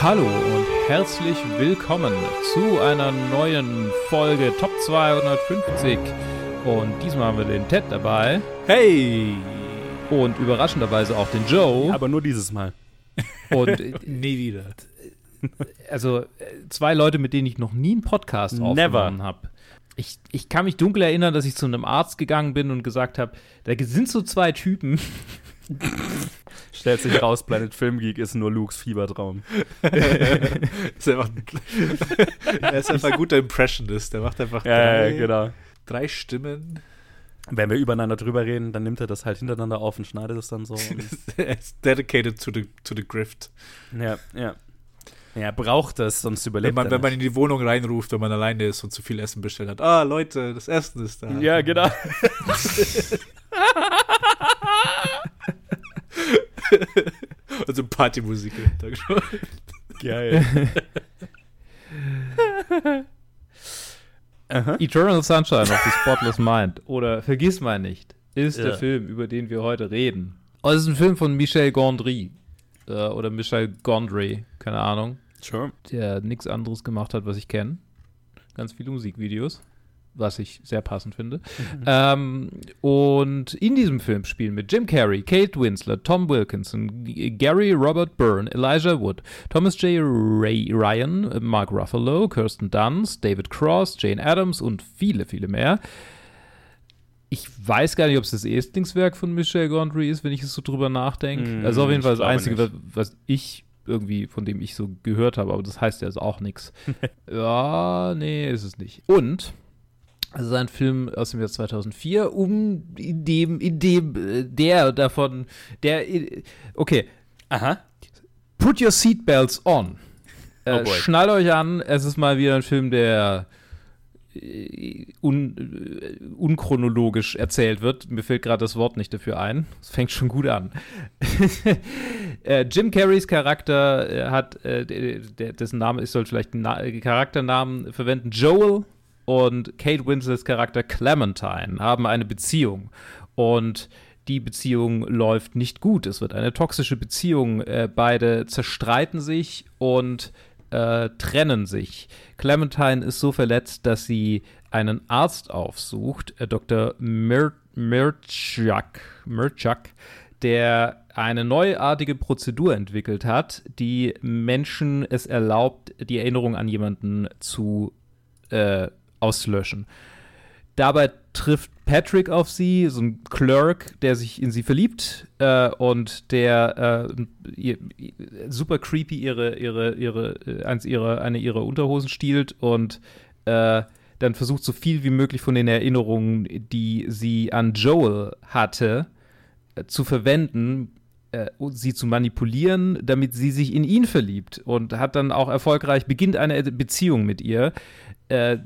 Hallo und herzlich willkommen zu einer neuen Folge Top 250. Und diesmal haben wir den Ted dabei. Hey! Und überraschenderweise auch den Joe. Aber nur dieses Mal. Und Nie wieder. also äh, zwei Leute, mit denen ich noch nie einen Podcast Never. aufgenommen habe. Ich, ich kann mich dunkel erinnern, dass ich zu einem Arzt gegangen bin und gesagt habe, da sind so zwei Typen. Stellt sich raus, Planet Film Geek ist nur Lukes Fiebertraum. ist einfach, er ist einfach ein guter Impressionist. Der macht einfach drei, genau. drei Stimmen. Wenn wir übereinander drüber reden, dann nimmt er das halt hintereinander auf und schneidet es dann so. Er ist dedicated to the, to the grift. ja, ja. Er braucht das, sonst überlebt Wenn man, er wenn man in die Wohnung reinruft, wenn man alleine ist und zu viel Essen bestellt hat. Ah, Leute, das Essen ist da. Ja, genau. Also Partymusik im Hintergrund. Geil. Aha. Eternal Sunshine of the Spotless Mind oder Vergiss mal nicht ist Ja. der Film, über den wir heute reden. Oh, es ist ein Film von Michel Gondry äh, oder Michel Gondry, keine Ahnung, Sure. der nichts anderes gemacht hat, was ich kenne. Ganz viele Musikvideos, was ich sehr passend finde. ähm, und in diesem Film spielen mit Jim Carrey, Kate Winslet, Tom Wilkinson, Gary Robert Byrne, Elijah Wood, Thomas J. Ray Ryan, Mark Ruffalo, Kirsten Dunst, David Cross, Jane Adams und viele, viele mehr. Ich weiß gar nicht, ob es das Erstlingswerk von Michel Gondry ist, wenn ich es so drüber nachdenke. Mm, also auf jeden Fall das Einzige, was, was ich irgendwie, von dem ich so gehört habe, aber das heißt ja also auch nichts. Ja, nee, ist es nicht. Und es ist ein Film aus dem Jahr 2004, um in dem, in dem der davon, der, okay, Aha. Put your seatbelts on. Äh, Oh schnallt euch an, es ist mal wieder ein Film, der äh, un, äh, unchronologisch erzählt wird. Mir fällt gerade das Wort nicht dafür ein. Es fängt schon gut an. äh, Jim Carreys Charakter äh, hat, äh, dessen Name, ich soll vielleicht einen Na Charakternamen verwenden, Joel und Kate Winslets Charakter Clementine haben eine Beziehung. Und die Beziehung läuft nicht gut. Es wird eine toxische Beziehung. Äh, beide zerstreiten sich und äh, trennen sich. Clementine ist so verletzt, dass sie einen Arzt aufsucht, äh, Dr. Mir Mirchak, der eine neuartige Prozedur entwickelt hat, die Menschen es erlaubt, die Erinnerung an jemanden zu äh, auszulöschen. Dabei trifft Patrick auf sie, so ein Clerk, der sich in sie verliebt äh, und der äh, ihr, super creepy ihre, ihre, ihre, äh, eins ihrer, eine ihrer Unterhosen stiehlt und äh, dann versucht, so viel wie möglich von den Erinnerungen, die sie an Joel hatte, äh, zu verwenden, äh, sie zu manipulieren, damit sie sich in ihn verliebt und hat dann auch erfolgreich, beginnt eine Beziehung mit ihr. Äh,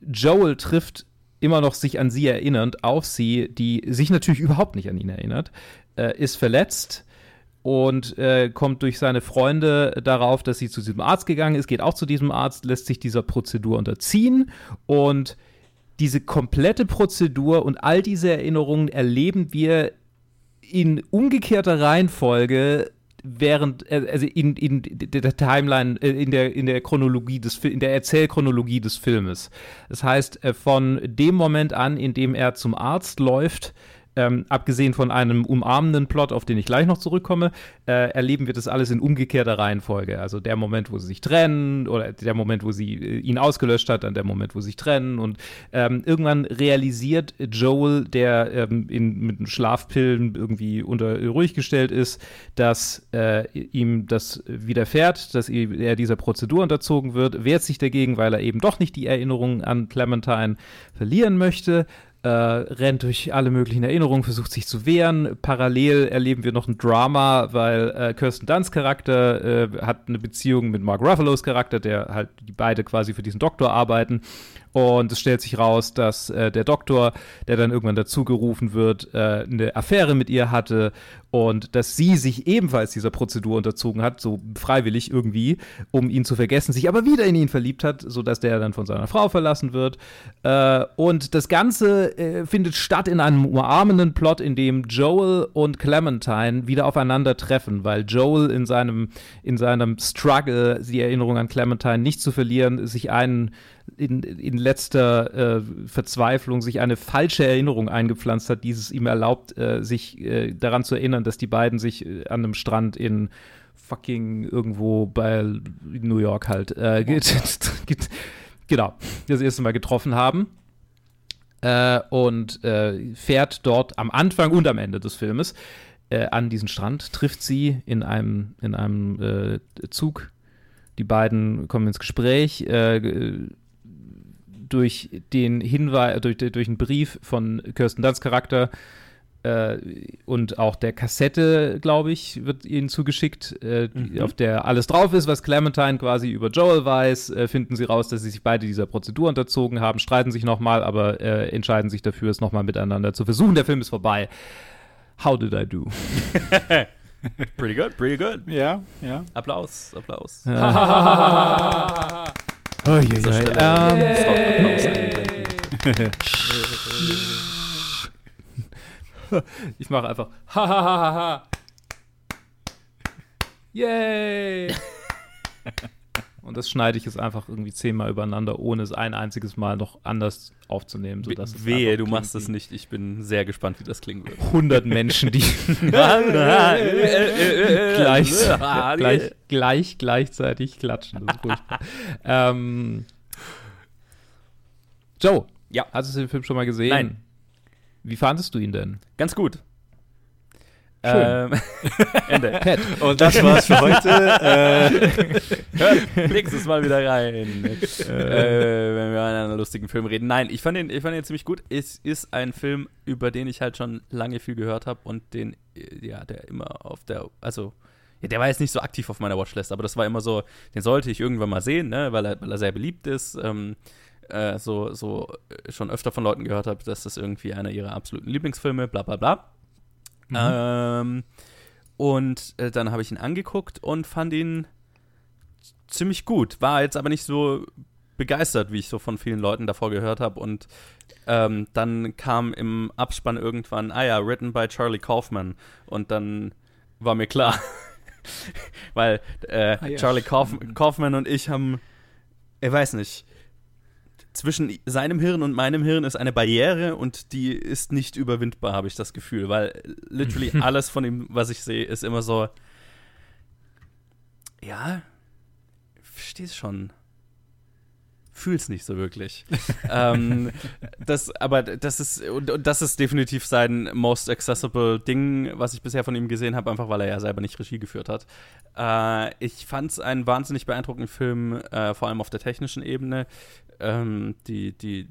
Joel trifft immer noch sich an sie erinnernd auf sie, die sich natürlich überhaupt nicht an ihn erinnert, äh, ist verletzt und äh, kommt durch seine Freunde darauf, dass sie zu diesem Arzt gegangen ist, geht auch zu diesem Arzt, lässt sich dieser Prozedur unterziehen und diese komplette Prozedur und all diese Erinnerungen erleben wir in umgekehrter Reihenfolge während äh, also in, in der Timeline äh, in der in der Chronologie des in der Erzählchronologie des Filmes. Das heißt äh, von dem Moment an, in dem er zum Arzt läuft, ähm, abgesehen von einem umarmenden Plot, auf den ich gleich noch zurückkomme, äh, erleben wir das alles in umgekehrter Reihenfolge. Also der Moment, wo sie sich trennen oder der Moment, wo sie äh, ihn ausgelöscht hat, dann der Moment, wo sie sich trennen und ähm, irgendwann realisiert Joel, der ähm, in, mit Schlafpillen irgendwie unter ruhig gestellt ist, dass äh, ihm das widerfährt, dass er dieser Prozedur unterzogen wird, wehrt sich dagegen, weil er eben doch nicht die Erinnerung an Clementine verlieren möchte äh, rennt durch alle möglichen Erinnerungen, versucht sich zu wehren. Parallel erleben wir noch ein Drama, weil äh, Kirsten Dunst Charakter äh, hat eine Beziehung mit Mark Ruffalos Charakter, der halt die beide quasi für diesen Doktor arbeiten. Und es stellt sich raus, dass äh, der Doktor, der dann irgendwann dazugerufen wird, äh, eine Affäre mit ihr hatte und dass sie sich ebenfalls dieser Prozedur unterzogen hat, so freiwillig irgendwie, um ihn zu vergessen, sich aber wieder in ihn verliebt hat, sodass der dann von seiner Frau verlassen wird. Äh, und das Ganze äh, findet statt in einem umarmenden Plot, in dem Joel und Clementine wieder aufeinandertreffen, weil Joel in seinem, in seinem Struggle, die Erinnerung an Clementine nicht zu verlieren, sich einen in, in letzter äh, Verzweiflung sich eine falsche Erinnerung eingepflanzt hat, die es ihm erlaubt, äh, sich äh, daran zu erinnern, dass die beiden sich äh, an einem Strand in fucking irgendwo bei New York halt äh, genau das erste Mal getroffen haben. Äh, und fährt dort am Anfang und am Ende des Filmes an diesen Strand, trifft sie in einem, in einem Zug die beiden kommen ins Gespräch, äh, durch den Hinweis, durch, durch einen Brief von Kirsten Dunst Charakter äh, und auch der Kassette, glaube ich, wird ihnen zugeschickt, äh, mhm. auf der alles drauf ist, was Clementine quasi über Joel weiß, äh, finden sie raus, dass sie sich beide dieser Prozedur unterzogen haben, streiten sich nochmal, aber äh, entscheiden sich dafür, es nochmal miteinander zu versuchen. Der Film ist vorbei. How did I do? pretty good, pretty good. Ja, ja. Applaus, Applaus. Oh, je, je, ähm, ich mache einfach ha ha ha ha ha. Yay! Und das schneide ich jetzt einfach irgendwie zehnmal übereinander, ohne es ein einziges Mal noch anders aufzunehmen. Sodass Wehe, du machst es nicht. Ich bin sehr gespannt, wie das klingen wird. 100 Menschen, die gleich, gleich, gleich, gleichzeitig klatschen. Das ist furchtbar. ähm, Joe, ja. hast du den Film schon mal gesehen? Nein. Wie fandest du ihn denn? Ganz gut. Ähm, Ende. Pet. Und das war's für heute. äh. nächstes Mal wieder rein. äh, wenn wir an einem lustigen Film reden. Nein, ich fand, ihn, ich fand ihn ziemlich gut. Es ist ein Film, über den ich halt schon lange viel gehört habe und den, ja, der immer auf der, also, ja, der war jetzt nicht so aktiv auf meiner Watchlist, aber das war immer so, den sollte ich irgendwann mal sehen, ne, weil er, weil er sehr beliebt ist. Ähm, äh, so, so schon öfter von Leuten gehört habe, dass das irgendwie einer ihrer absoluten Lieblingsfilme, bla bla bla. Mhm. Ähm, und äh, dann habe ich ihn angeguckt und fand ihn ziemlich gut. War jetzt aber nicht so begeistert, wie ich so von vielen Leuten davor gehört habe. Und ähm, dann kam im Abspann irgendwann, ah ja, written by Charlie Kaufman. Und dann war mir klar, weil äh, ah, ja. Charlie Kauf Kaufman und ich haben, ich weiß nicht, zwischen seinem Hirn und meinem Hirn ist eine Barriere und die ist nicht überwindbar, habe ich das Gefühl, weil literally alles von ihm, was ich sehe, ist immer so. Ja, versteh's schon. Fühl's nicht so wirklich. ähm, das, aber das ist, und, und, das ist definitiv sein most accessible Ding, was ich bisher von ihm gesehen habe, einfach weil er ja selber nicht Regie geführt hat. Äh, ich fand's einen wahnsinnig beeindruckenden Film, äh, vor allem auf der technischen Ebene ähm, die, die,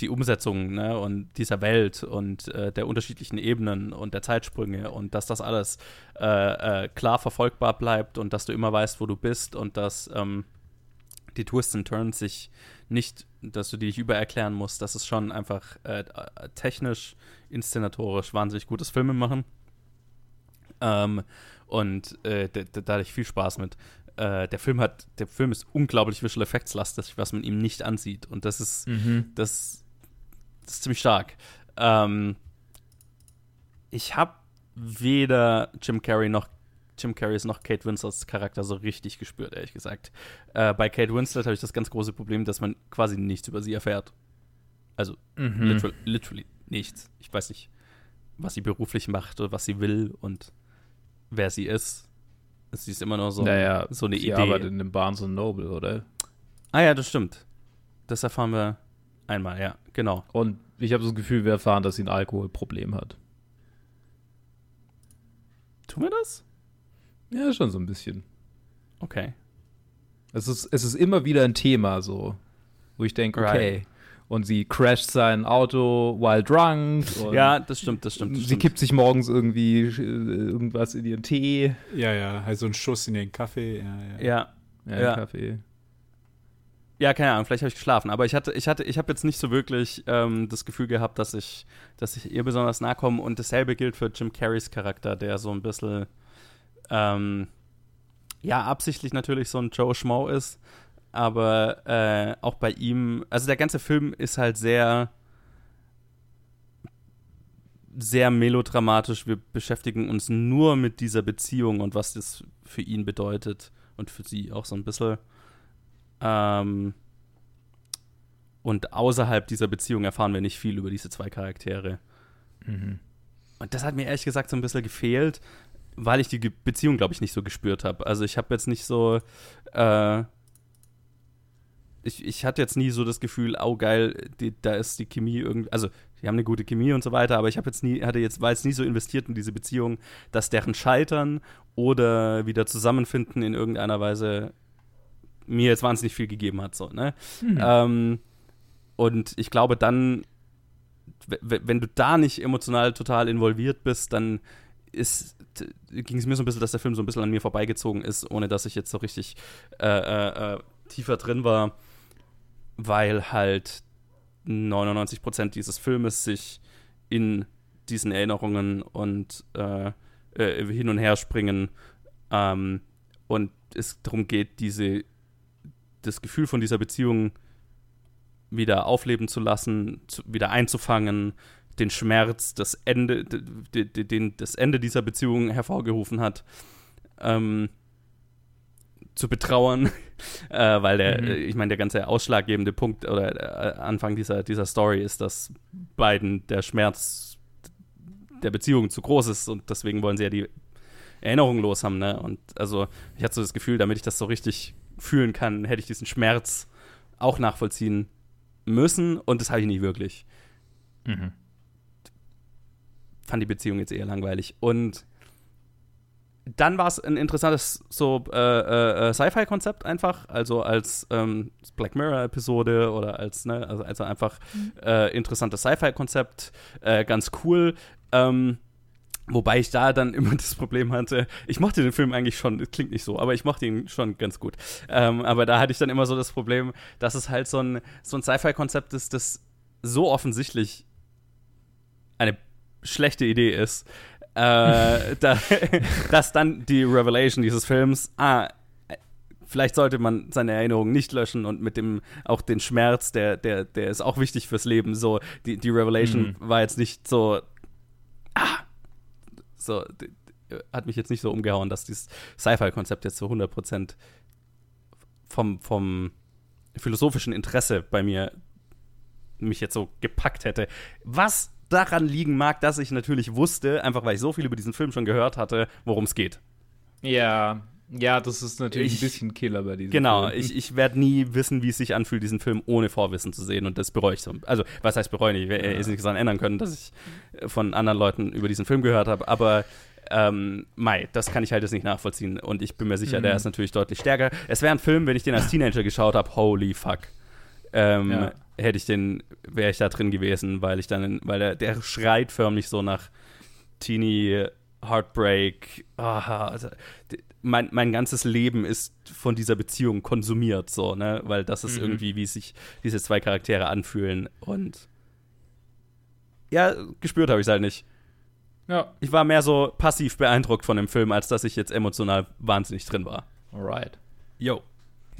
die Umsetzung ne, und dieser Welt und äh, der unterschiedlichen Ebenen und der Zeitsprünge und dass das alles äh, äh, klar verfolgbar bleibt und dass du immer weißt, wo du bist und dass ähm, die Twists and Turns sich nicht, dass du die nicht übererklären musst, das ist schon einfach äh, technisch, inszenatorisch wahnsinnig gutes Filme machen. Ähm, und äh, da, hatte ich viel Spaß mit äh, der Film hat, der Film ist unglaublich Visual Effects lastig, was man ihm nicht ansieht. Und das ist, mhm. das, das, ist ziemlich stark. Ähm, ich habe weder Jim Carrey noch Jim Carreys noch Kate Winslets Charakter so richtig gespürt, ehrlich gesagt. Äh, bei Kate Winslet habe ich das ganz große Problem, dass man quasi nichts über sie erfährt. Also mhm. literal, literally nichts. Ich weiß nicht, was sie beruflich macht oder was sie will und wer sie ist. Sie ist immer noch so, naja, so eine sie Idee. arbeitet in dem Barnes Noble, oder? Ah ja, das stimmt. Das erfahren wir einmal, ja, genau. Und ich habe das Gefühl, wir erfahren, dass sie ein Alkoholproblem hat. Tun wir das? Ja, schon so ein bisschen. Okay. Es ist, es ist immer wieder ein Thema, so, wo ich denke, okay, right und sie crasht sein Auto while drunk. ja, das stimmt, das stimmt. Das sie stimmt. kippt sich morgens irgendwie äh, irgendwas in ihren Tee. Ja, ja, halt so ein Schuss in den Kaffee. Ja, ja. ja. ja, ja. Kaffee. Ja, keine Ahnung, vielleicht habe ich geschlafen, aber ich hatte, ich hatte, ich habe jetzt nicht so wirklich ähm, das Gefühl gehabt, dass ich, dass ich ihr besonders nahe komme. Und dasselbe gilt für Jim Carreys Charakter, der so ein bisschen, ähm, ja, absichtlich natürlich so ein Joe Schmo ist, aber äh, auch bei ihm, also der ganze Film ist halt sehr, sehr melodramatisch. Wir beschäftigen uns nur mit dieser Beziehung und was das für ihn bedeutet und für sie auch so ein bisschen. Ähm, und außerhalb dieser Beziehung erfahren wir nicht viel über diese zwei Charaktere. Mhm. Und das hat mir ehrlich gesagt so ein bisschen gefehlt, weil ich die Beziehung, glaube ich, nicht so gespürt habe. Also ich habe jetzt nicht so, äh, ich, ich hatte jetzt nie so das Gefühl, oh geil, die, da ist die Chemie irgendwie, also die haben eine gute Chemie und so weiter, aber ich habe jetzt nie, hatte jetzt, war jetzt nie so investiert in diese Beziehung, dass deren Scheitern oder wieder zusammenfinden in irgendeiner Weise mir jetzt wahnsinnig viel gegeben hat, so, ne? Mhm. Ähm, und ich glaube, dann, wenn du da nicht emotional total involviert bist, dann ging es mir so ein bisschen, dass der Film so ein bisschen an mir vorbeigezogen ist, ohne dass ich jetzt so richtig äh, äh, äh, tiefer drin war, weil halt 99% dieses Filmes sich in diesen Erinnerungen und äh, äh, hin und her springen ähm, und es darum geht, diese das Gefühl von dieser Beziehung wieder aufleben zu lassen, zu, wieder einzufangen, den Schmerz, das Ende, den das Ende dieser Beziehung hervorgerufen hat, ähm, zu betrauern, äh, weil der, Mhm. äh, ich meine, der ganze ausschlaggebende Punkt oder äh, Anfang dieser, dieser Story ist, dass beiden der Schmerz der Beziehung zu groß ist und deswegen wollen sie ja die Erinnerung los haben, ne? Und also ich hatte so das Gefühl, damit ich das so richtig fühlen kann, hätte ich diesen Schmerz auch nachvollziehen müssen und das habe ich nicht wirklich. Mhm. Fand die Beziehung jetzt eher langweilig. Und dann war es ein interessantes so äh, äh, Sci-Fi-Konzept einfach, also als ähm, Black Mirror-Episode oder als, ne, also, also einfach äh, interessantes Sci-Fi-Konzept, äh, ganz cool. Ähm, Wobei ich da dann immer das Problem hatte, ich mochte den Film eigentlich schon, klingt nicht so, aber ich mochte ihn schon ganz gut. Ähm, aber da hatte ich dann immer so das Problem, dass es halt so ein, so ein Sci-Fi-Konzept ist, das so offensichtlich eine schlechte Idee ist, äh, da, dass dann die Revelation dieses Films, ah, vielleicht sollte man seine Erinnerungen nicht löschen und mit dem auch den Schmerz, der, der, der ist auch wichtig fürs Leben. So, die, die Revelation war jetzt nicht so, ah, so, d- d- hat mich jetzt nicht so umgehauen, dass dieses Sci-Fi-Konzept jetzt so 100% vom, vom philosophischen Interesse bei mir mich jetzt so gepackt hätte. Was daran liegen mag, dass ich natürlich wusste, einfach weil ich so viel über diesen Film schon gehört hatte, worum es geht. Ja, ja, das ist natürlich Ich- ein bisschen Killer bei diesem Genau, Film. ich, ich werde nie wissen, wie es sich anfühlt, diesen Film ohne Vorwissen zu sehen und das bereue ich so. Also, was heißt bereuen? Ich werde Ja. jetzt nichts daran ändern können, dass ich äh, von anderen Leuten über diesen Film gehört habe, aber ähm, Mai, das kann ich halt jetzt nicht nachvollziehen und ich bin mir sicher, der Mhm. ist natürlich deutlich stärker. Es wäre ein Film, wenn ich den als Teenager geschaut habe, holy fuck. Ähm, Ja. Hätte ich den, wäre ich da drin gewesen, weil ich dann, weil der, der schreit förmlich so nach Teenie Heartbreak. Ah, also, mein, mein ganzes Leben ist von dieser Beziehung konsumiert, so, ne? Weil das ist Mhm. irgendwie, wie sich diese zwei Charaktere anfühlen. Und ja, gespürt habe ich es halt nicht. Ja, Ich war mehr so passiv beeindruckt von dem Film, als dass ich jetzt emotional wahnsinnig drin war. alright. Yo.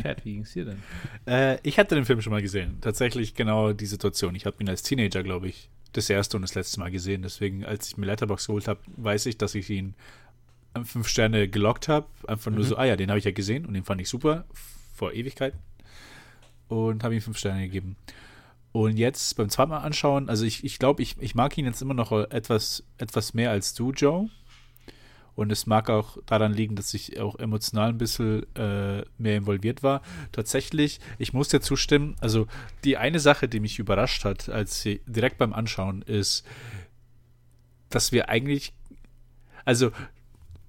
Pat, wie ging's dir denn? Äh, ich hatte den Film schon mal gesehen. Tatsächlich genau die Situation. Ich habe ihn als Teenager, glaube ich, das erste und das letzte Mal gesehen. Deswegen, als ich mir Letterbox geholt habe, weiß ich, dass ich ihn fünf Sterne gelockt habe. Einfach nur Mhm. so, ah ja, den habe ich ja gesehen und den fand ich super vor Ewigkeiten. Und habe ihm fünf Sterne gegeben. Und jetzt beim zweiten Mal anschauen, also ich, ich glaube, ich, ich mag ihn jetzt immer noch etwas, etwas mehr als du, Joe. Und es mag auch daran liegen, dass ich auch emotional ein bisschen äh, mehr involviert war. Tatsächlich, ich muss dir zustimmen, also die eine Sache, die mich überrascht hat, als sie direkt beim Anschauen, ist, dass wir eigentlich, also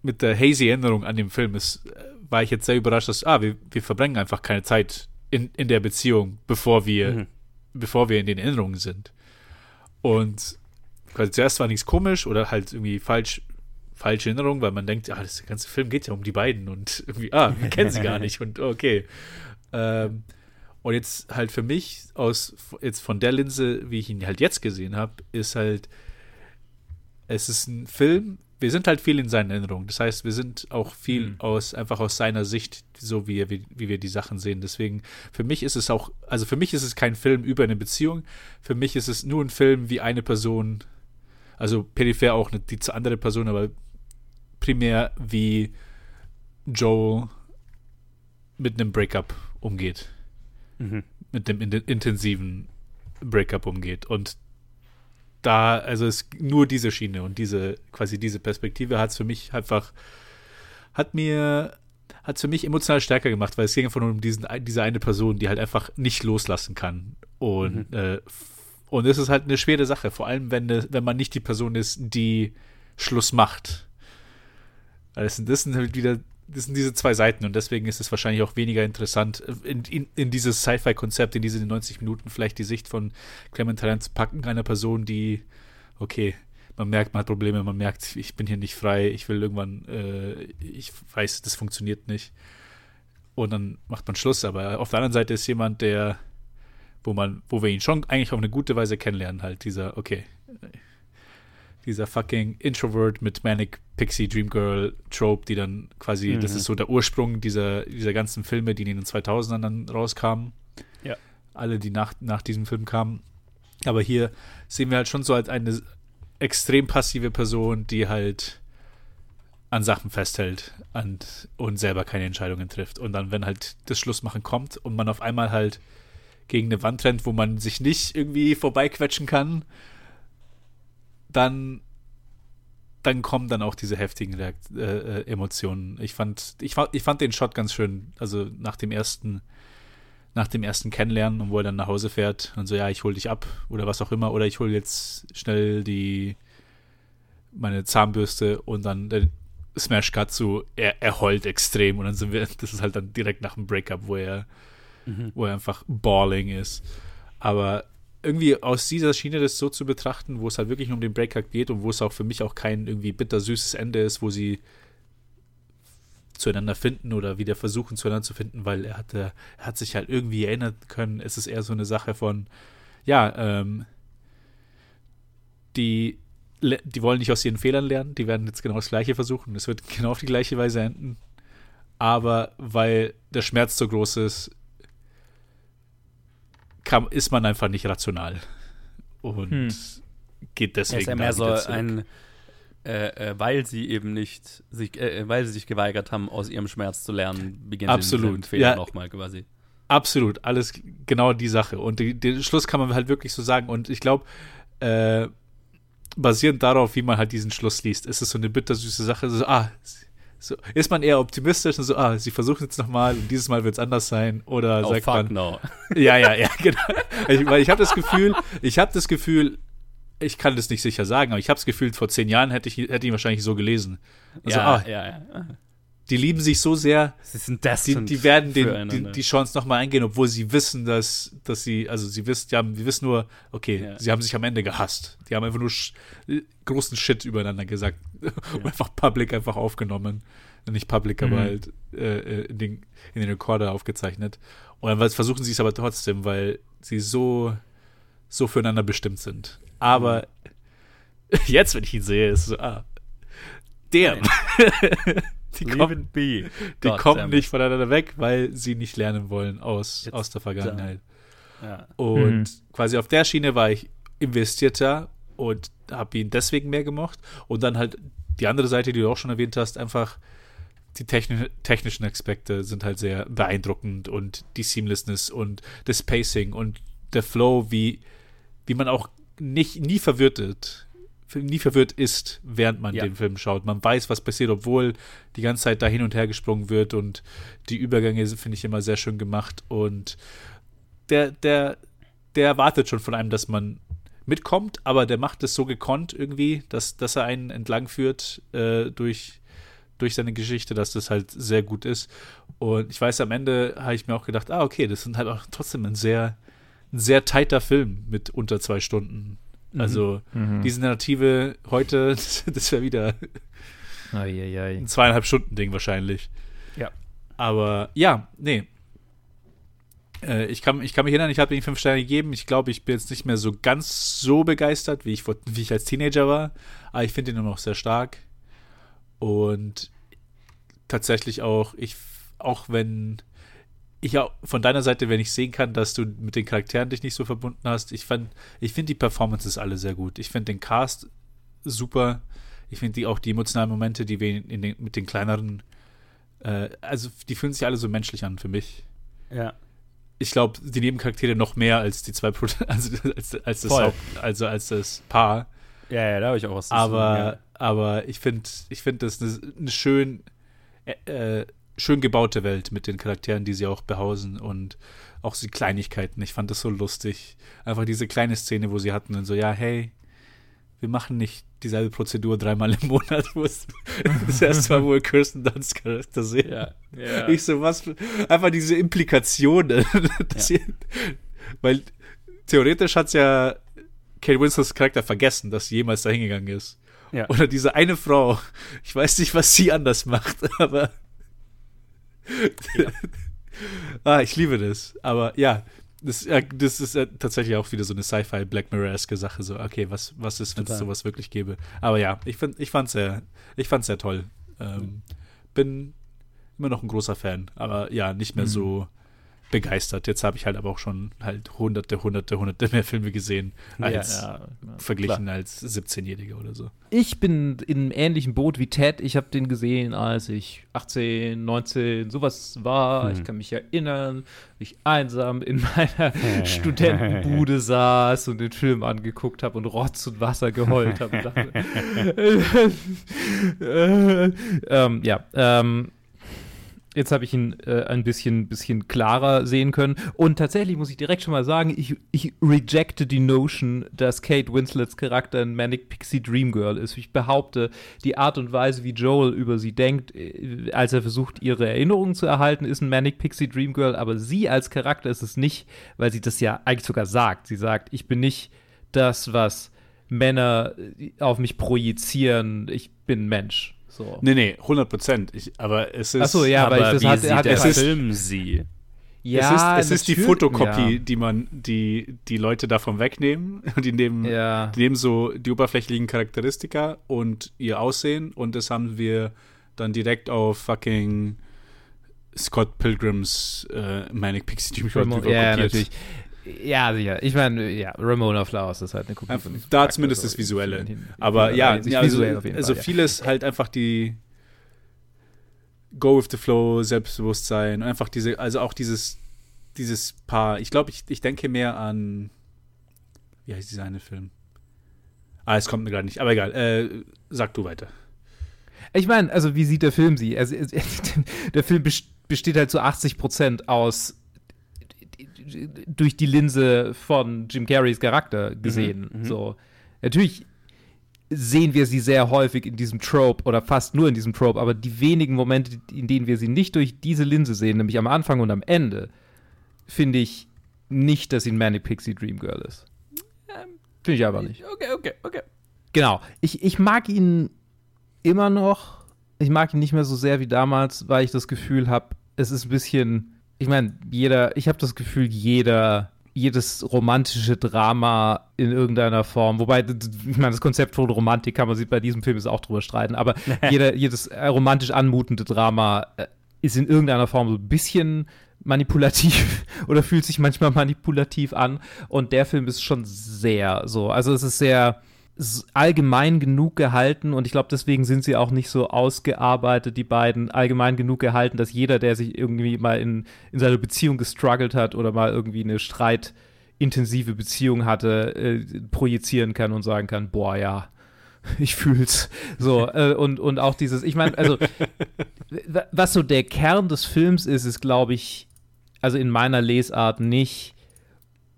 mit der hazy Erinnerung an den Film ist, äh, war ich jetzt sehr überrascht, dass, ah, wir, wir verbringen einfach keine Zeit in, in der Beziehung, bevor wir, Mhm. bevor wir in den Erinnerungen sind. Und quasi zuerst war nichts komisch oder halt irgendwie falsch, falsche Erinnerung, weil man denkt, ah, das der ganze Film geht ja um die beiden und irgendwie, ah, wir kennen sie gar nicht und okay. Ähm, Und jetzt halt für mich aus jetzt von der Linse, wie ich ihn halt jetzt gesehen habe, ist halt es ist ein Film, wir sind halt viel in seinen Erinnerungen. Das heißt, wir sind auch viel mhm. aus, einfach aus seiner Sicht, so wie, wie, wie wir die Sachen sehen. Deswegen, für mich ist es auch, also für mich ist es kein Film über eine Beziehung. Für mich ist es nur ein Film, wie eine Person, also peripher auch eine, die andere Person, aber primär wie Joel mit einem Breakup umgeht. Mhm. Mit dem in intensiven Breakup umgeht. Und da, also es nur diese Schiene und diese, quasi diese Perspektive hat es für mich einfach, hat mir, hat es für mich emotional stärker gemacht, weil es ging einfach nur um diesen, diese eine Person, die halt einfach nicht loslassen kann. Und, mhm. äh, und es ist halt eine schwere Sache, vor allem wenn, wenn man nicht die Person ist, die Schluss macht. Das sind, das sind halt wieder das sind diese zwei Seiten und deswegen ist es wahrscheinlich auch weniger interessant, in, in, in dieses Sci-Fi-Konzept, in diese 90 Minuten vielleicht die Sicht von Clementine zu packen, einer Person, die, okay, man merkt, man hat Probleme, man merkt, ich bin hier nicht frei, ich will irgendwann, äh, ich weiß, das funktioniert nicht. Und dann macht man Schluss. Aber auf der anderen Seite ist jemand, der, wo man, wo wir ihn schon eigentlich auf eine gute Weise kennenlernen, halt, dieser, okay, dieser fucking Introvert mit Manic Pixie Dream Girl Trope, die dann quasi, mhm. das ist so der Ursprung dieser, dieser ganzen Filme, die in den 2000ern dann rauskamen. Ja. Alle, die nach, nach diesem Film kamen. Aber hier sehen wir halt schon so als eine extrem passive Person, die halt an Sachen festhält und, und selber keine Entscheidungen trifft. Und dann, wenn halt das Schlussmachen kommt und man auf einmal halt gegen eine Wand rennt, wo man sich nicht irgendwie vorbeiquetschen kann, dann dann kommen dann auch diese heftigen Reakt äh, äh, Emotionen. Ich fand, ich, ich fand den Shot ganz schön. Also nach dem ersten, nach dem ersten Kennenlernen und wo er dann nach Hause fährt und so, ja, ich hol dich ab oder was auch immer, oder ich hole jetzt schnell die meine Zahnbürste und dann der Smash Cut zu, er, er heult extrem und dann sind wir, das ist halt dann direkt nach dem Breakup, wo er, mhm. wo er einfach bawling ist. Aber irgendwie aus dieser Schiene das so zu betrachten, wo es halt wirklich um den Breakup geht und wo es auch für mich auch kein irgendwie bittersüßes Ende ist, wo sie zueinander finden oder wieder versuchen zueinander zu finden, weil er hatte, er hat sich halt irgendwie erinnern können. Es ist eher so eine Sache von, ja, ähm, die, die wollen nicht aus ihren Fehlern lernen, die werden jetzt genau das Gleiche versuchen. Es wird genau auf die gleiche Weise enden. Aber weil der Schmerz so groß ist, kann, ist man einfach nicht rational. Und hm. geht deswegen. ist ja mehr so ein, äh, äh, weil sie eben nicht, sich, äh, äh, weil sie sich geweigert haben, aus ihrem Schmerz zu lernen, beginnen Absolut. sie Fehler ja. nochmal quasi. Absolut, alles genau die Sache. Und die, den Schluss kann man halt wirklich so sagen. Und ich glaube, äh, basierend darauf, wie man halt diesen Schluss liest, ist es so eine bittersüße Sache. So, ah, so, ist man eher optimistisch und so, ah, sie versuchen jetzt nochmal und dieses Mal wird es anders sein? Oder oh, sagt fuck man. No. Ja, ja, ja, genau. Ich, weil ich habe das Gefühl, ich habe das Gefühl, ich kann das nicht sicher sagen, aber ich habe das Gefühl, vor zehn Jahren hätte ich, hätte ich wahrscheinlich so gelesen. Also, ja, ah, ja, ja. Die lieben sich so sehr. Sie sind die, die werden den, die, die Chance nochmal eingehen, obwohl sie wissen, dass, dass sie, also sie wissen, die haben, die wissen nur, okay, ja. sie haben sich am Ende gehasst. Die haben einfach nur großen Shit übereinander gesagt ja. und einfach public einfach aufgenommen. Nicht public, mhm. aber halt äh, äh, in, den, in den Recorder aufgezeichnet. Und dann versuchen sie es aber trotzdem, weil sie so, so füreinander bestimmt sind. Aber mhm. jetzt, wenn ich ihn sehe, ist es so, ah, der. die kommen, die kommen nicht voneinander weg, weil sie nicht lernen wollen aus, aus der Vergangenheit. Ja. Und mhm. quasi auf der Schiene war ich investierter und habe ihn deswegen mehr gemocht. Und dann halt die andere Seite, die du auch schon erwähnt hast, einfach die techni technischen Aspekte sind halt sehr beeindruckend und die Seamlessness und das Pacing und der Flow, wie, wie man auch nicht, nie verwirrt, nie verwirrt ist, während man ja. den Film schaut. Man weiß, was passiert, obwohl die ganze Zeit da hin und her gesprungen wird und die Übergänge sind, finde ich, immer sehr schön gemacht und der, der, der erwartet schon von einem, dass man mitkommt, aber der macht es so gekonnt irgendwie, dass, dass er einen entlangführt äh, durch, durch seine Geschichte, dass das halt sehr gut ist. Und ich weiß, am Ende habe ich mir auch gedacht, ah, okay, das sind halt auch trotzdem ein sehr, ein sehr tighter Film mit unter zwei Stunden. Mhm. Also mhm. diese Narrative heute, das wäre wieder ein zweieinhalb Stunden Ding wahrscheinlich. Ja. Aber ja, nee. Äh, ich, kann, ich kann mich erinnern, ich habe ihm fünf Sterne gegeben. Ich glaube, ich bin jetzt nicht mehr so ganz so begeistert, wie ich, wie ich als Teenager war. Aber ich finde ihn immer noch sehr stark. Und tatsächlich auch, ich, auch wenn ich auch von deiner Seite, wenn ich sehen kann, dass du mit den Charakteren dich nicht so verbunden hast, ich fand, ich finde die Performances alle sehr gut. Ich finde den Cast super. Ich finde die auch die emotionalen Momente, die wir in den, mit den kleineren, äh, also die fühlen sich alle so menschlich an für mich. Ja. Ich glaube, die Nebencharaktere noch mehr als die zwei, Pro also als, als das Haupt, also als das Paar. Ja, ja, da habe ich auch was zu sagen. Ja. Aber ich finde, ich finde das eine, eine schön, äh, schön gebaute Welt mit den Charakteren, die sie auch behausen und auch die Kleinigkeiten. Ich fand das so lustig. Einfach diese kleine Szene, wo sie hatten und so, ja, hey, wir machen nicht dieselbe Prozedur dreimal im Monat, wo es das erste Mal wohl Kirsten Dunst Charakter sehe. Ja, ja. Ich so, was, einfach diese Implikationen. Ja. weil theoretisch hat es ja Kate Winslets Charakter vergessen, dass sie jemals da hingegangen ist. Ja. Oder diese eine Frau, ich weiß nicht, was sie anders macht, aber ja. ah, ich liebe das. Aber ja, das, ja, das ist ja tatsächlich auch wieder so eine Sci-Fi Black Mirror-eske Sache. So, okay, was, was ist, wenn es sowas wirklich gäbe? Aber ja, ich, find, ich fand's sehr, ich fand's sehr toll. Ähm, bin immer noch ein großer Fan, aber ja, nicht mehr mhm. so begeistert. Jetzt habe ich halt aber auch schon halt hunderte, hunderte, hunderte mehr Filme gesehen, als ja, ja, verglichen klar. als 17-Jähriger oder so. Ich bin in einem ähnlichen Boot wie Ted. Ich habe den gesehen, als ich 18, 19, sowas war. Hm. Ich kann mich erinnern, wie ich einsam in meiner Studentenbude saß und den Film angeguckt habe und Rotz und Wasser geheult habe. äh, ähm, ja, ähm, Jetzt habe ich ihn äh, ein bisschen, bisschen klarer sehen können. Und tatsächlich muss ich direkt schon mal sagen, ich, ich rejecte die Notion, dass Kate Winslets Charakter ein Manic Pixie Dream Girl ist. Ich behaupte, die Art und Weise, wie Joel über sie denkt, äh, als er versucht, ihre Erinnerungen zu erhalten, ist ein Manic Pixie Dream Girl. Aber sie als Charakter ist es nicht, weil sie das ja eigentlich sogar sagt. Sie sagt, ich bin nicht das, was Männer äh, auf mich projizieren. Ich bin Mensch. So. Nee, nee, 100 Prozent. Aber es ist. Achso, ja, aber, aber das hat, hat der Film sie. Ja, es ist, es ist die Fotokopie, ja. die man, die, die Leute davon wegnehmen. Die nehmen, ja. die nehmen so die oberflächlichen Charakteristika und ihr Aussehen und das haben wir dann direkt auf fucking Scott Pilgrims äh, Manic Pixie Dream Show ja, natürlich. Ja, sicher. Ich meine, ja, Ramona Flowers ist halt eine Kopie von Da zumindest das Visuelle. Aber ja, ja also, visuell auf jeden also Fall, vieles halt einfach die Go with the Flow, Selbstbewusstsein, einfach diese, also auch dieses, dieses Paar. Ich glaube, ich, ich denke mehr an, wie heißt dieser eine Film? Ah, es kommt mir gerade nicht, aber egal. Äh, sag du weiter. Ich meine, also wie sieht der Film sie? Also, der Film besteht halt zu 80 Prozent aus durch die Linse von Jim Carreys Charakter gesehen. Mhm, mhm, so. Natürlich sehen wir sie sehr häufig in diesem Trope oder fast nur in diesem Trope, aber die wenigen Momente, in denen wir sie nicht durch diese Linse sehen, nämlich am Anfang und am Ende, finde ich nicht, dass sie ein Manic Pixie Dream Girl ist. Ähm, finde ich aber nicht. Okay, okay, okay. Genau. Ich, ich mag ihn immer noch. Ich mag ihn nicht mehr so sehr wie damals, weil ich das Gefühl habe, es ist ein bisschen ich meine, jeder, ich habe das Gefühl, jeder, jedes romantische Drama in irgendeiner Form, wobei, ich meine, das Konzept von Romantik kann man sich bei diesem Film ist auch drüber streiten, aber jeder, jedes äh, romantisch anmutende Drama äh, ist in irgendeiner Form so ein bisschen manipulativ oder fühlt sich manchmal manipulativ an. Und der Film ist schon sehr so, also es ist sehr, allgemein genug gehalten und ich glaube, deswegen sind sie auch nicht so ausgearbeitet, die beiden, allgemein genug gehalten, dass jeder, der sich irgendwie mal in, in seiner Beziehung gestruggelt hat oder mal irgendwie eine streitintensive Beziehung hatte, äh, projizieren kann und sagen kann, boah, ja, ich fühl's. So, äh, und, und auch dieses, ich meine, also, was so der Kern des Films ist, ist, glaube ich, also in meiner Lesart nicht,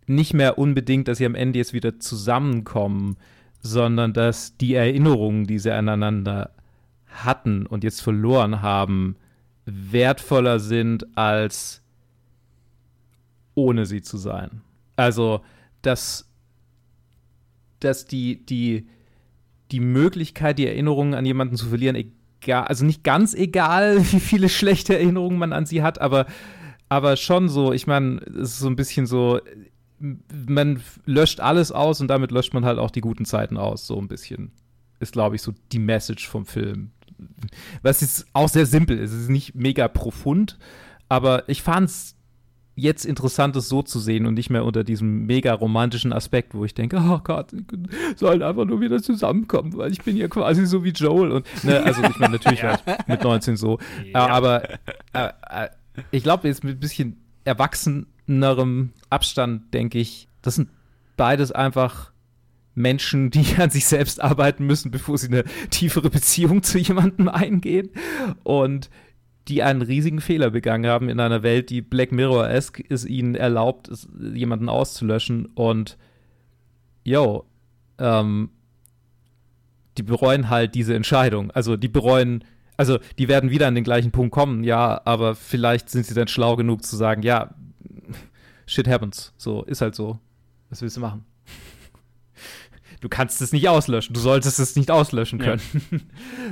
nicht mehr unbedingt, dass sie am Ende jetzt wieder zusammenkommen, sondern dass die Erinnerungen, die sie aneinander hatten und jetzt verloren haben, wertvoller sind als ohne sie zu sein. Also, dass, dass die, die, die Möglichkeit, die Erinnerungen an jemanden zu verlieren, egal, also nicht ganz egal, wie viele schlechte Erinnerungen man an sie hat, aber aber schon so, ich meine, es ist so ein bisschen so, man löscht alles aus und damit löscht man halt auch die guten Zeiten aus, so ein bisschen. Ist, glaube ich, so die Message vom Film. Was ist auch sehr simpel, es ist nicht mega profund, aber ich fand es jetzt interessant, es so zu sehen und nicht mehr unter diesem mega romantischen Aspekt, wo ich denke, oh Gott, sollen einfach nur wieder zusammenkommen, weil ich bin ja quasi so wie Joel und ne, also ich meine natürlich ja. halt mit 19 so, ja. aber äh, äh, ich glaube jetzt mit ein bisschen erwachsenerem Abstand denke ich, das sind beides einfach Menschen, die an sich selbst arbeiten müssen, bevor sie eine tiefere Beziehung zu jemandem eingehen und die einen riesigen Fehler begangen haben in einer Welt, die Black Mirror-esque es ihnen erlaubt, jemanden auszulöschen. Und yo, ähm, die bereuen halt diese Entscheidung. Also die bereuen, also die werden wieder an den gleichen Punkt kommen, ja, aber vielleicht sind sie dann schlau genug zu sagen, ja, shit happens. So, ist halt so. Was willst du machen? du kannst es nicht auslöschen. Du solltest es nicht auslöschen können. Ja.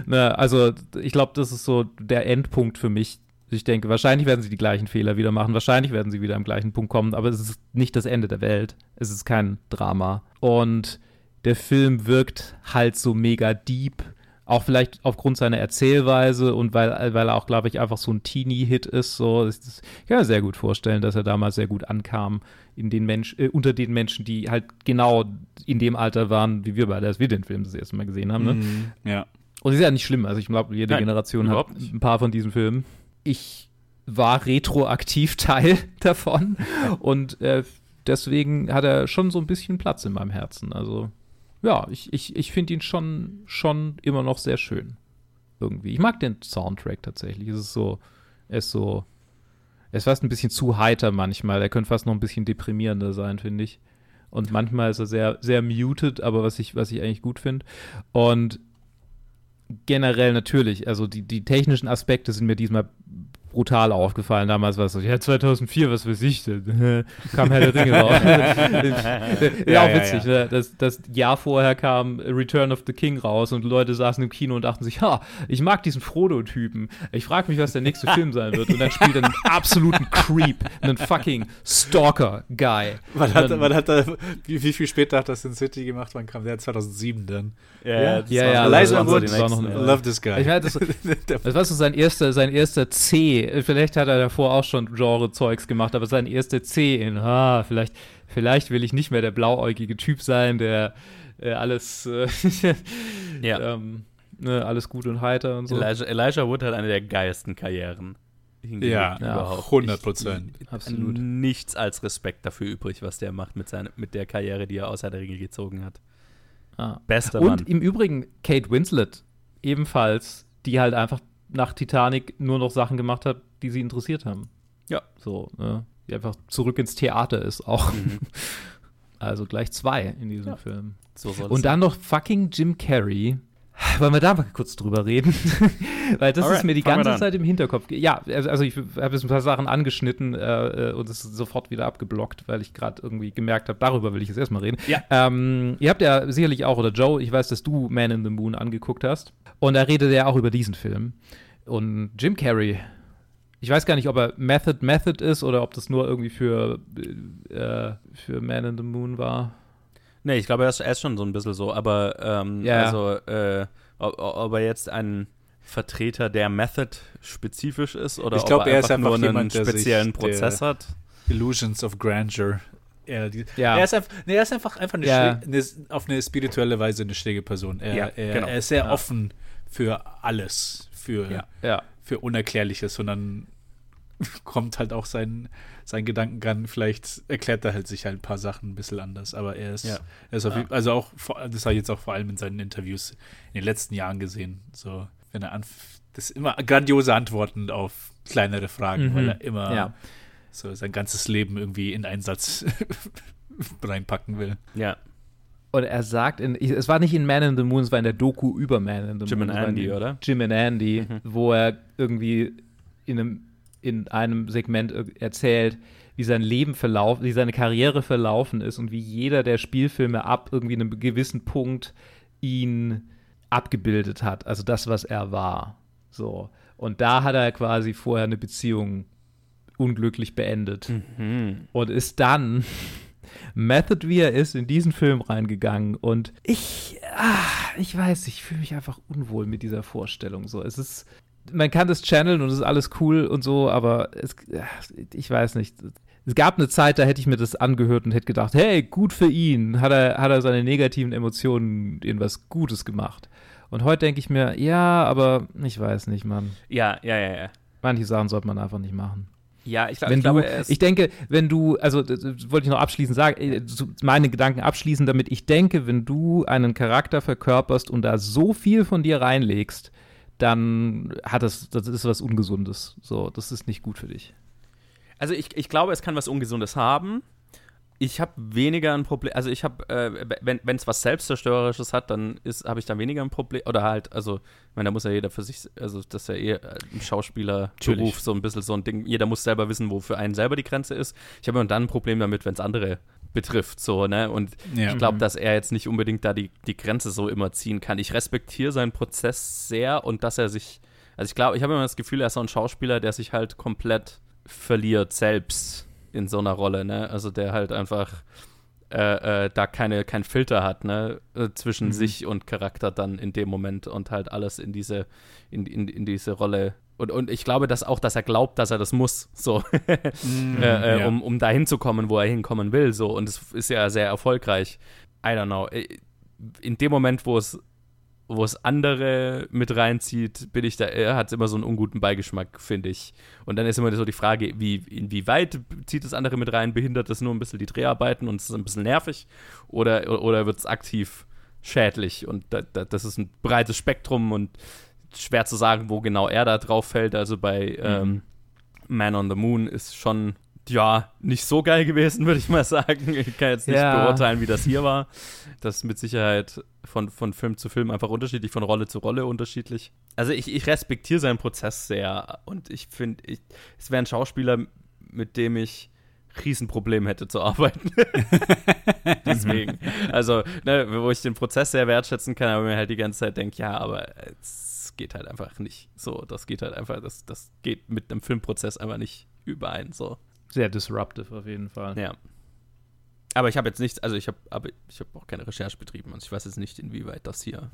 ne, also ich glaube, das ist so der Endpunkt für mich. Ich denke, wahrscheinlich werden sie die gleichen Fehler wieder machen. Wahrscheinlich werden sie wieder am gleichen Punkt kommen. Aber es ist nicht das Ende der Welt. Es ist kein Drama. Und der Film wirkt halt so mega deep auch vielleicht aufgrund seiner Erzählweise und weil, weil er auch, glaube ich, einfach so ein Teenie-Hit ist. So, ich kann mir sehr gut vorstellen, dass er damals sehr gut ankam in den Mensch, äh, unter den Menschen, die halt genau in dem Alter waren, wie wir beide, als wir den Film das erste Mal gesehen haben. Ne? Mm, ja. Und es ist ja nicht schlimm. Also ich glaube, jede Nein, Generation hat ein paar von diesen Filmen. Ich war retroaktiv Teil davon und äh, deswegen hat er schon so ein bisschen Platz in meinem Herzen. Also ja, ich, ich, ich finde ihn schon, schon immer noch sehr schön. Irgendwie. Ich mag den Soundtrack tatsächlich. Es ist so, er ist so, er ist fast ein bisschen zu heiter manchmal. Er könnte fast noch ein bisschen deprimierender sein, finde ich. Und manchmal ist er sehr, sehr muted, aber was ich, was ich eigentlich gut finde. Und generell natürlich, also die, die technischen Aspekte sind mir diesmal brutal aufgefallen. Damals war es so, ja, 2004, was weiß ich, kam Herr der Ringe raus. ja, ja, auch witzig, ja, ja. Ne? Das, das Jahr vorher kam Return of the King raus und Leute saßen im Kino und dachten sich, ha, ich mag diesen Frodo-Typen. Ich frage mich, was der nächste Film sein wird. Und dann spielt er einen absoluten Creep, einen fucking Stalker-Guy. Man hat, man hat da, wie, wie, viel später hat das in City gemacht? Wann kam der? 2007 dann. Ja, ja, ja. ja Elijah Wood, love this guy. Ich meine, das, das war so sein erster, sein erster C vielleicht hat er davor auch schon Genre-Zeugs gemacht, aber sein erster C in, ah, vielleicht, vielleicht will ich nicht mehr der blauäugige Typ sein, der äh, alles, äh, ja. ähm, ne, alles gut und heiter und so. Elijah, Elijah Wood hat eine der geilsten Karrieren. Ja, ja, 100 Prozent. Absolut. Nichts als Respekt dafür übrig, was der macht mit, seine, mit der Karriere, die er außer der Ringe gezogen hat. Ah. Bester und Mann. Und im Übrigen Kate Winslet ebenfalls, die halt einfach nach Titanic nur noch Sachen gemacht hat, die sie interessiert haben. Ja. So, ne? Die einfach zurück ins Theater ist auch. Mhm. Also gleich zwei in diesem ja. Film. So Und dann noch fucking Jim Carrey. Wollen wir da mal kurz drüber reden? Weil das Alright, ist mir die ganze Zeit im Hinterkopf. Ja, also, also ich habe jetzt ein paar Sachen angeschnitten äh, äh und es ist sofort wieder abgeblockt, weil ich gerade irgendwie gemerkt habe, darüber will ich jetzt erstmal reden. Ja. Ähm, ihr habt ja sicherlich auch, oder Joe, ich weiß, dass du Man in the Moon angeguckt hast. Und da redet er auch über diesen Film. Und Jim Carrey ich weiß gar nicht, ob er Method Method ist oder ob das nur irgendwie für, äh, für Man in the Moon war. Nee, ich glaube, er ist, er ist schon so ein bisschen so, aber ähm, ja. also äh, ob, ob, er jetzt ein Vertreter der Method spezifisch ist oder ich glaub, ob er, er einfach, nur jemand, einen speziellen Prozess hat. Illusions of Grandeur. Er, die, ja. er, ist einfach, nee, er ist einfach, einfach eine ja. eine, auf eine spirituelle Weise eine schräge Person. Er, ja, er, genau. er ist sehr offen für alles, für für Unerklärliches, sondern kommt halt auch sein, sein Gedankengang, vielleicht erklärt er halt sich halt ein paar Sachen ein bisschen anders, aber er ist, ja. er ist auf, ja. also auch, das habe ich jetzt auch vor allem in seinen Interviews in den letzten Jahren gesehen, so, wenn er anf das immer grandiose Antworten auf kleinere Fragen, mhm. weil er immer ja. so sein ganzes Leben irgendwie in einen Satz reinpacken will. Ja. Und er sagt, in, es war nicht in Man in the Moon, es war in der Doku über Man in the Jim Moon. Jim and Andy, oder? Jim and Andy, mhm. wo er irgendwie in einem, in einem Segment erzählt, wie sein Leben verlaufen, wie seine Karriere verlaufen ist und wie jeder der Spielfilme ab irgendwie einem gewissen Punkt ihn abgebildet hat. Also das, was er war. So. Und da hat er quasi vorher eine Beziehung unglücklich beendet Mhm. und ist dann Method, wie er ist, in diesen Film reingegangen und ich, ah, ich weiß, ich fühle mich einfach unwohl mit dieser Vorstellung. So, es ist, man kann das channeln und es ist alles cool und so, aber es, ich weiß nicht. Es gab eine Zeit, da hätte ich mir das angehört und hätte gedacht, hey, gut für ihn, hat er, hat er seine negativen Emotionen in was Gutes gemacht. Und heute denke ich mir, ja, aber ich weiß nicht, Mann. Ja, ja, ja, ja. Manche Sachen sollte man einfach nicht machen. Ja, ich, glaub, Wenn ich glaube, du, ich denke, wenn du, also wollte ich noch abschließend sagen, äh, meine Gedanken abschließen, damit ich denke, wenn du einen Charakter verkörperst und da so viel von dir reinlegst, dann hat das, das ist was Ungesundes. So, das ist nicht gut für dich. Also ich, ich glaube, es kann was Ungesundes haben. Ich habe weniger ein Problem, also ich habe, äh, wenn es was Selbstzerstörerisches hat, dann habe ich da weniger ein Problem. Oder halt, also, ich meine, da muss ja jeder für sich, also das ist ja eh äh, im Schauspielerberuf so ein bisschen so ein Ding. Jeder muss selber wissen, wo für einen selber die Grenze ist. Ich habe immer dann ein Problem damit, wenn es andere betrifft, so, ne? Und Ja. ich glaube, Mhm. dass er jetzt nicht unbedingt da die, die Grenze so immer ziehen kann. Ich respektiere seinen Prozess sehr und dass er sich, also ich glaube, ich habe immer das Gefühl, er ist so ein Schauspieler, der sich halt komplett verliert selbst in so einer Rolle, ne? Also der halt einfach äh, äh, da keine, kein Filter hat, ne? Äh, zwischen Mhm. sich und Charakter dann in dem Moment und halt alles in diese, in, in, in diese Rolle. Und, und ich glaube, dass auch, dass er glaubt, dass er das muss, so, Mhm, äh, ja. um, um da hinzukommen, wo er hinkommen will, so. Und es ist ja sehr erfolgreich. I don't know. Äh, In dem Moment, wo es wo es andere mit reinzieht, bin ich da, er hat immer so einen unguten Beigeschmack, finde ich. Und dann ist immer so die Frage, wie, inwieweit zieht das andere mit rein, behindert das nur ein bisschen die Dreharbeiten und es ist ein bisschen nervig oder, oder wird es aktiv schädlich? Und da, da, das ist ein breites Spektrum und schwer zu sagen, wo genau er da drauf fällt. Also bei ähm, Man on the Moon ist schon, ja, nicht so geil gewesen, würde ich mal sagen. Ich kann jetzt nicht Ja. beurteilen, wie das hier war. Das ist mit Sicherheit von, von Film zu Film einfach unterschiedlich, von Rolle zu Rolle unterschiedlich. Also ich, ich respektiere seinen Prozess sehr und ich finde, es wäre ein Schauspieler, mit dem ich Riesenproblem hätte zu arbeiten. Deswegen. Also, ne, wo ich den Prozess sehr wertschätzen kann, aber mir halt die ganze Zeit denke, ja, aber geht halt einfach nicht. So, das geht halt einfach, das, das geht mit einem Filmprozess einfach nicht überein. So. Sehr disruptive auf jeden Fall. Ja. Aber ich habe jetzt nichts, also ich habe aber ich habe auch keine Recherche betrieben. Also ich weiß jetzt nicht, inwieweit das hier.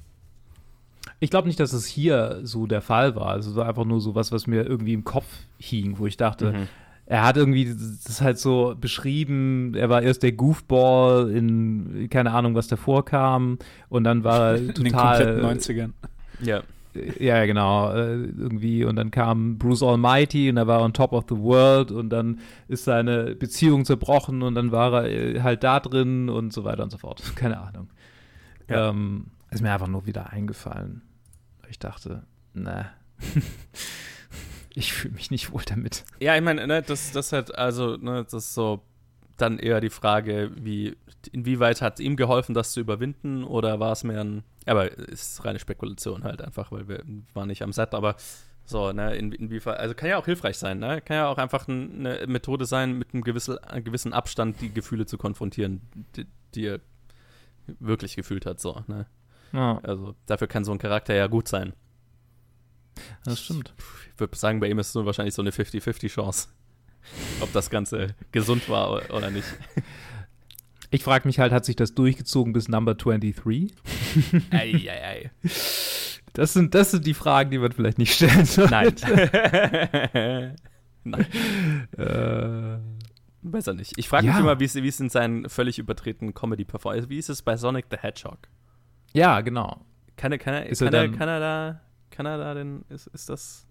Ich glaube nicht, dass es hier so der Fall war. Also es war einfach nur so was, was mir irgendwie im Kopf hing, wo ich dachte, Mhm. er hat irgendwie das halt so beschrieben, er war erst der Goofball in, keine Ahnung, was davor kam und dann war er In den total, kompletten 90ern. Ja. Ja, genau, äh, irgendwie und dann kam Bruce Almighty und er war on top of the world und dann ist seine Beziehung zerbrochen und dann war er äh, halt da drin und so weiter und so fort. Keine Ahnung. Ja. Ähm, ist mir einfach nur wieder eingefallen. Ich dachte, ne. ich fühle mich nicht wohl damit. Ja, ich meine, ne, das, das halt, also, ne, das ist so dann eher die Frage, wie, inwieweit hat es ihm geholfen, das zu überwinden, oder war es mehr ein, aber ist reine Spekulation halt einfach, weil wir waren nicht am Set, aber so, ne, in, inwiefern, also kann ja auch hilfreich sein, ne, kann ja auch einfach ein, eine Methode sein, mit einem gewissen, einem gewissen Abstand die Gefühle zu konfrontieren, die, die er wirklich gefühlt hat, so, ne, Ja, also dafür kann so ein Charakter ja gut sein. das stimmt. Ich würde sagen, bei ihm ist es so wahrscheinlich so eine 50-50-Chance. Ob das Ganze gesund war oder nicht. Ich frage mich halt, hat sich das durchgezogen bis Number 23? Eieiei. Das sind, das sind die Fragen, die man vielleicht nicht stellen soll. Nein. Nein, Äh, besser nicht. Ich frage mich Ja. immer, wie es, in seinen völlig übertretenen Comedy-Performance Wie ist es bei Sonic the Hedgehog? ja, genau. Kann er, kann er, Ist kann er, kann er da, kann er da denn, ist, ist das,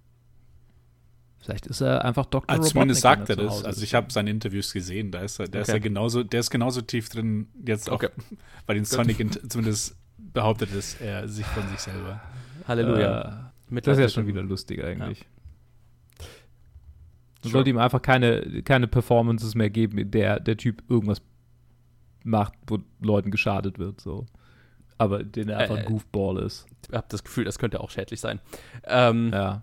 Vielleicht ist er einfach Dr. Also zumindest sagt er das. Also ist. ich habe seine Interviews gesehen. Da ist er, der ist Okay. ja genauso, der ist genauso tief drin jetzt auch Okay. bei den Sonic zumindest behauptet es er sich von sich selber. Halleluja. Äh, das ist ja schon wieder lustig eigentlich. Man Sure. sollte ihm einfach keine, keine Performances mehr geben, in der der Typ irgendwas macht, wo Leuten geschadet wird. So. Aber den er einfach Äh, ein Goofball ist. Ich habe das Gefühl, das könnte auch schädlich sein. Ähm, Ja.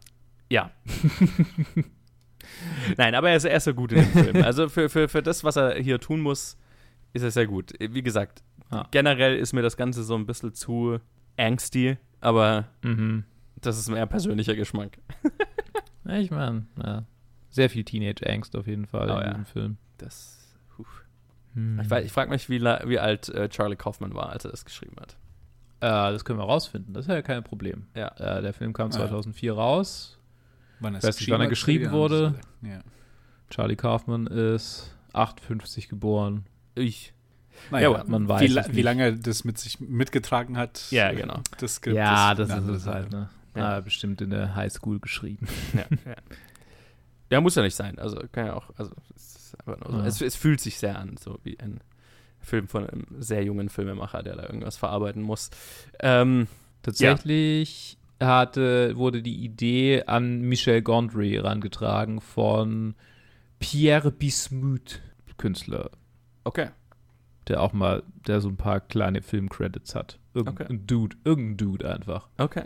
Ja. Nein, aber er ist, er ist so gut in dem Film. Also für, für, für das, was er hier tun muss, ist er sehr gut. Wie gesagt, Ja. generell ist mir das Ganze so ein bisschen zu angsty, aber Mhm. das ist mehr persönlicher Geschmack. Ich meine, ja. Sehr viel Teenage-Angst auf jeden Fall Oh, in ja. diesem Film. Das. Hm. Ich, ich frage mich, wie, wie alt äh, Charlie Kaufman war, als er das geschrieben hat. Äh, das können wir rausfinden, das ist ja kein Problem. Ja. Äh, der Film kam Ah, ja. 2004 raus. Wann Ich weiß nicht, wann er geschrieben wurde. Ja. Charlie Kaufman ist 58 geboren. Ich. Naja, Ja, man weiß wie, la- nicht. wie lange er das mit sich mitgetragen hat. Ja, genau. Das Skript ja, das ist es halt, ne? Ja. Ah, bestimmt in der Highschool geschrieben. Ja, ja. ja, muss ja nicht sein. Also kann ja auch. Also es, ist einfach nur so. Ja. es, es fühlt sich sehr an, so wie ein Film von einem sehr jungen Filmemacher, der da irgendwas verarbeiten muss. Ähm, Tatsächlich hatte, wurde die Idee an Michel Gondry herangetragen von Pierre Bismuth, Künstler, okay. der auch mal, der so ein paar kleine Filmcredits hat. Irgendein Okay. Dude, irgendein Dude einfach. Okay.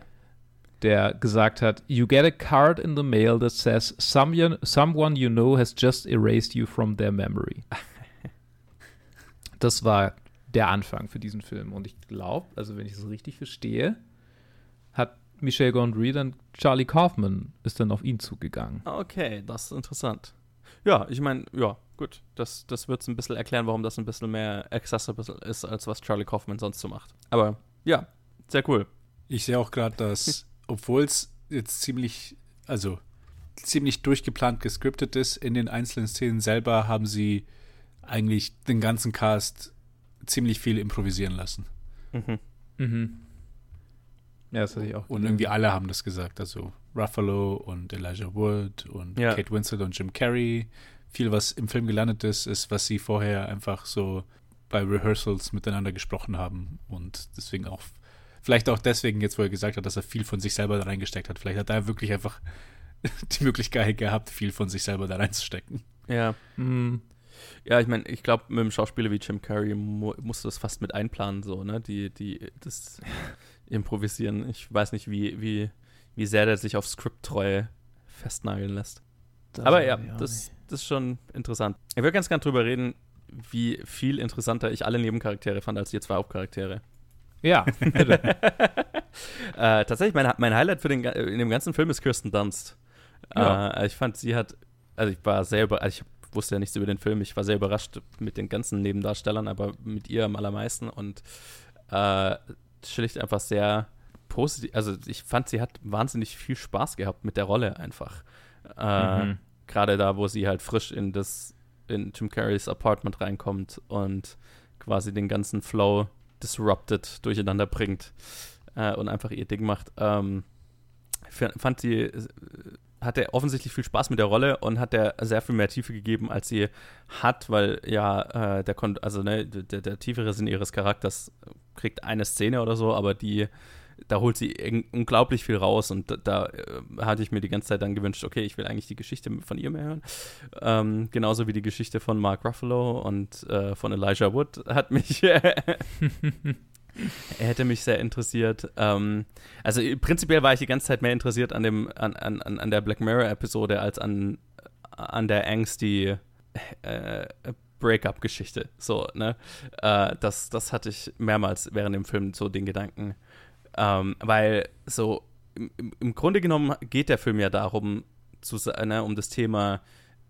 der gesagt hat, you get a card in the mail that says someone, someone you know has just erased you from their memory. Das war der Anfang für diesen Film. Und ich glaube, also wenn ich es richtig verstehe, Michel Gondry dann Charlie Kaufman ist dann auf ihn zugegangen. Okay, das ist interessant. Ja, ich meine, ja, gut. Das, das wird es ein bisschen erklären, warum das ein bisschen mehr accessible ist, als was Charlie Kaufman sonst so macht. Aber ja, sehr cool. Ich sehe auch gerade, dass, obwohl es jetzt ziemlich, also ziemlich durchgeplant gescriptet ist, in den einzelnen Szenen selber haben sie eigentlich den ganzen Cast ziemlich viel improvisieren lassen. Mhm. Mhm. Ja, das hatte ich auch. Und irgendwie alle haben das gesagt. Also Ruffalo und Elijah Wood und Ja. Kate Winslet und Jim Carrey. Viel, was im Film gelandet ist, ist, was sie vorher einfach so bei Rehearsals miteinander gesprochen haben. Und deswegen auch, vielleicht auch deswegen jetzt, wo er gesagt hat, dass er viel von sich selber da reingesteckt hat. Vielleicht hat er wirklich einfach die Möglichkeit gehabt, viel von sich selber da reinzustecken. Ja. Mhm. Ja, ich meine, ich glaube, mit einem Schauspieler wie Jim Carrey mu musst du das fast mit einplanen, so, ne? Die, die, das Improvisieren. Ich weiß nicht, wie, wie, wie sehr der sich auf Skripttreue festnageln lässt. Das Aber ja, das, das ist schon interessant. Ich würde ganz gern drüber reden, wie viel interessanter ich alle Nebencharaktere fand als die zwei Hauptcharaktere. Ja, bitte. äh, tatsächlich, mein, mein Highlight für den, in dem ganzen Film ist Kirsten Dunst. Ja. Äh, ich fand, sie hat, also ich war sehr über, also ich wusste ja nichts über den Film, ich war sehr überrascht mit den ganzen Nebendarstellern, aber mit ihr am allermeisten und äh, schlicht einfach sehr positiv, also ich fand, sie hat wahnsinnig viel Spaß gehabt mit der Rolle einfach. Äh, Mhm. Gerade da, wo sie halt frisch in das, in Jim Carreys Apartment reinkommt und quasi den ganzen Flow disrupted durcheinander bringt äh, und einfach ihr Ding macht. Ähm, fand sie, äh, hat er offensichtlich viel Spaß mit der Rolle und hat der sehr viel mehr Tiefe gegeben, als sie hat, weil ja, äh, der konnte, also ne, der, der tiefere Sinn ihres Charakters kriegt eine Szene oder so, aber die, da holt sie unglaublich viel raus und da, da äh, hatte ich mir die ganze Zeit dann gewünscht, okay, ich will eigentlich die Geschichte von ihr mehr hören. Ähm, genauso wie die Geschichte von Mark Ruffalo und äh, von Elijah Wood hat mich Er hätte mich sehr interessiert. Ähm, also äh, prinzipiell war ich die ganze Zeit mehr interessiert an dem, an, an, an der Black Mirror-Episode als an, an der angsty äh, Breakup-Geschichte. So, ne? Äh, das, das hatte ich mehrmals während dem Film so den Gedanken. Ähm, weil so im, im- Grunde genommen geht der Film ja darum, zu, ne, um das Thema,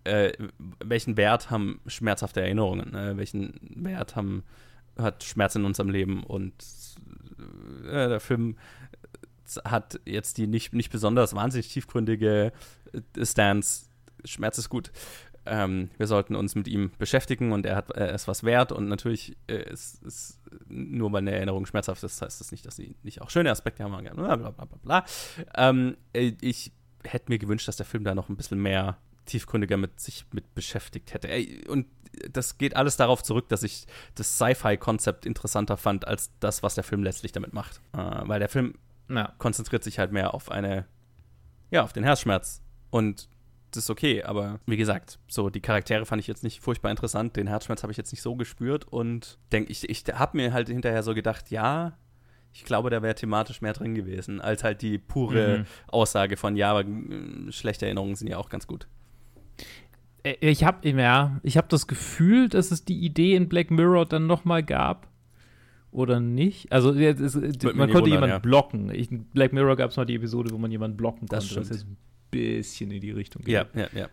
äh, welchen Wert haben schmerzhafte Erinnerungen, ne? welchen Wert haben hat Schmerz in unserem Leben und äh, der Film hat jetzt die nicht, nicht besonders wahnsinnig tiefgründige äh, Stance, Schmerz ist gut. Ähm, wir sollten uns mit ihm beschäftigen und er hat er ist was wert und natürlich äh, ist, ist nur weil eine Erinnerung schmerzhaft ist, heißt das nicht, dass sie nicht auch schöne Aspekte haben. Bla bla bla. bla. Ähm, äh, ich hätte mir gewünscht, dass der Film da noch ein bisschen mehr tiefgründiger mit sich mit beschäftigt hätte. Ey, Und das geht alles darauf zurück, dass ich das Sci-Fi-Konzept interessanter fand als das, was der Film letztlich damit macht. Äh, weil der Film Ja. konzentriert sich halt mehr auf eine, ja, auf den Herzschmerz. Und das ist okay, aber wie gesagt, so die Charaktere fand ich jetzt nicht furchtbar interessant. Den Herzschmerz habe ich jetzt nicht so gespürt und denke, ich, ich habe mir halt hinterher so gedacht, ja, ich glaube, da wäre thematisch mehr drin gewesen, als halt die pure Mhm. Aussage von, ja, aber mm, schlechte Erinnerungen sind ja auch ganz gut. Äh, Ich habe ja, ich habe das Gefühl, dass es die Idee in Black Mirror dann noch mal gab oder nicht. Also ist, mich man konnte wundern, jemanden ja. blocken. Ich, in Black Mirror gab es mal die Episode, wo man jemanden blocken konnte. Das stimmt. Was jetzt ein bisschen in die Richtung geht. Ja, ja, ja.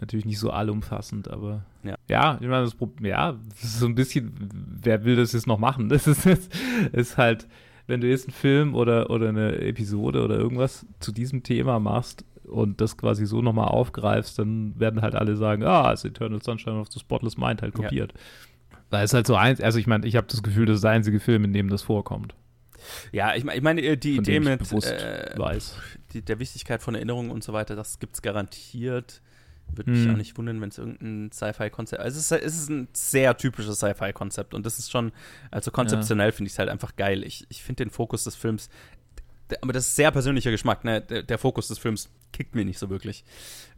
natürlich nicht so allumfassend, aber Ja. ja, ich meine, das Problem, ja, das ist so ein bisschen, wer will das jetzt noch machen? Das ist, das ist halt, wenn du jetzt einen Film oder, oder eine Episode oder irgendwas zu diesem Thema machst und das quasi so nochmal aufgreifst, dann werden halt alle sagen, ah, ist Eternal Sunshine of the Spotless Mind halt Ja. kopiert. Da ist halt so eins, also ich meine, ich habe das Gefühl, das ist der einzige Film, in dem das vorkommt, Ja, ich, ich meine, äh, die Idee mit äh, weiß. die, der Wichtigkeit von Erinnerungen und so weiter, das gibt es garantiert. Würde mich Hm. auch nicht wundern, wenn es irgendein Sci-Fi-Konzept Also, es ist, es ist ein sehr typisches Sci-Fi-Konzept und das ist schon, also konzeptionell finde ich es halt einfach geil. Ich, ich finde den Fokus des Films, der, aber das ist sehr persönlicher Geschmack, ne? Der, der Fokus des Films kickt mir nicht so wirklich.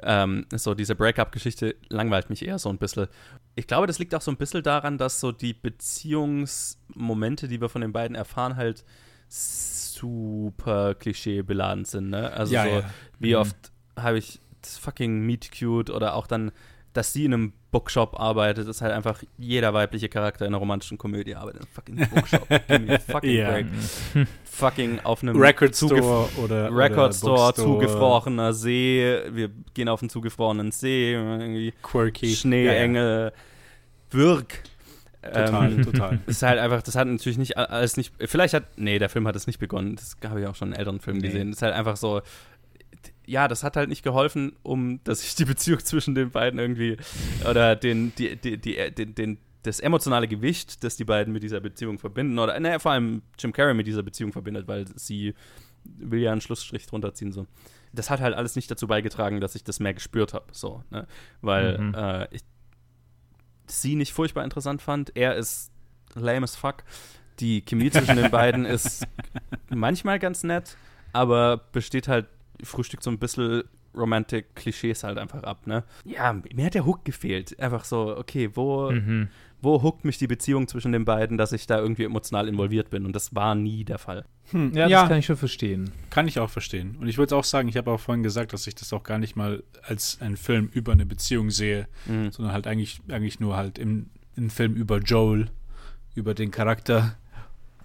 Ähm, so, diese Breakup-Geschichte langweilt mich eher so ein bisschen. Ich glaube, das liegt auch so ein bisschen daran, dass so die Beziehungsmomente, die wir von den beiden erfahren, halt super klischeebeladen sind, ne? Also Ja, so, ja. wie Mhm. oft habe ich das fucking Meet Cute oder auch dann, dass sie in einem Bookshop arbeitet, ist halt einfach jeder weibliche Charakter in einer romantischen Komödie arbeitet in einem fucking Bookshop. Give me a fucking Ja. break. Fucking auf einem Record Store oder Record Store, zugefrorener See, wir gehen auf einen zugefrorenen See, irgendwie Quirky. Schneeengel, Wirk. Total, Ähm, total. ist halt einfach, das hat natürlich nicht alles nicht, vielleicht hat, nee, der Film hat es nicht begonnen, das habe ich auch schon in älteren Filmen Nee. gesehen. Das ist halt einfach so, ja, das hat halt nicht geholfen, um, dass sich die Beziehung zwischen den beiden irgendwie, oder den, die, die, die, den, den, das emotionale Gewicht, das die beiden mit dieser Beziehung verbinden, oder, naja, vor allem Jim Carrey mit dieser Beziehung verbindet, weil sie will ja einen Schlussstrich drunter ziehen, so. Das hat halt alles nicht dazu beigetragen, dass ich das mehr gespürt habe, so, ne? Weil Mhm. äh, ich sie nicht furchtbar interessant fand. Er ist lame as fuck. Die Chemie zwischen den beiden ist manchmal ganz nett, aber besteht halt, frühstückt so ein bisschen Romantic-Klischees halt einfach ab, ne? Ja, mir hat der Hook gefehlt. Einfach so, okay, wo, Mhm. wo hookt mich die Beziehung zwischen den beiden, dass ich da irgendwie emotional involviert bin? Und das war nie der Fall. Hm, Ja, das kann ich schon verstehen. Kann ich auch verstehen. Und ich würde auch sagen, ich habe auch vorhin gesagt, dass ich das auch gar nicht mal als einen Film über eine Beziehung sehe, Mhm. sondern halt eigentlich, eigentlich nur halt im, im Film über Joel, über den Charakter.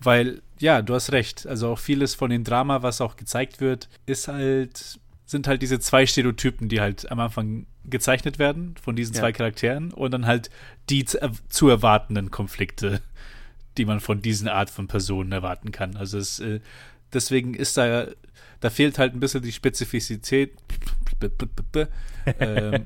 Weil, ja, du hast recht. Also auch vieles von dem Drama, was auch gezeigt wird, ist halt, sind halt diese zwei Stereotypen, die halt am Anfang gezeichnet werden von diesen Ja. zwei Charakteren und dann halt die zu, zu erwartenden Konflikte, die man von diesen Art von Personen erwarten kann. Also es, äh, deswegen ist da, da fehlt halt ein bisschen die Spezifizität. ähm,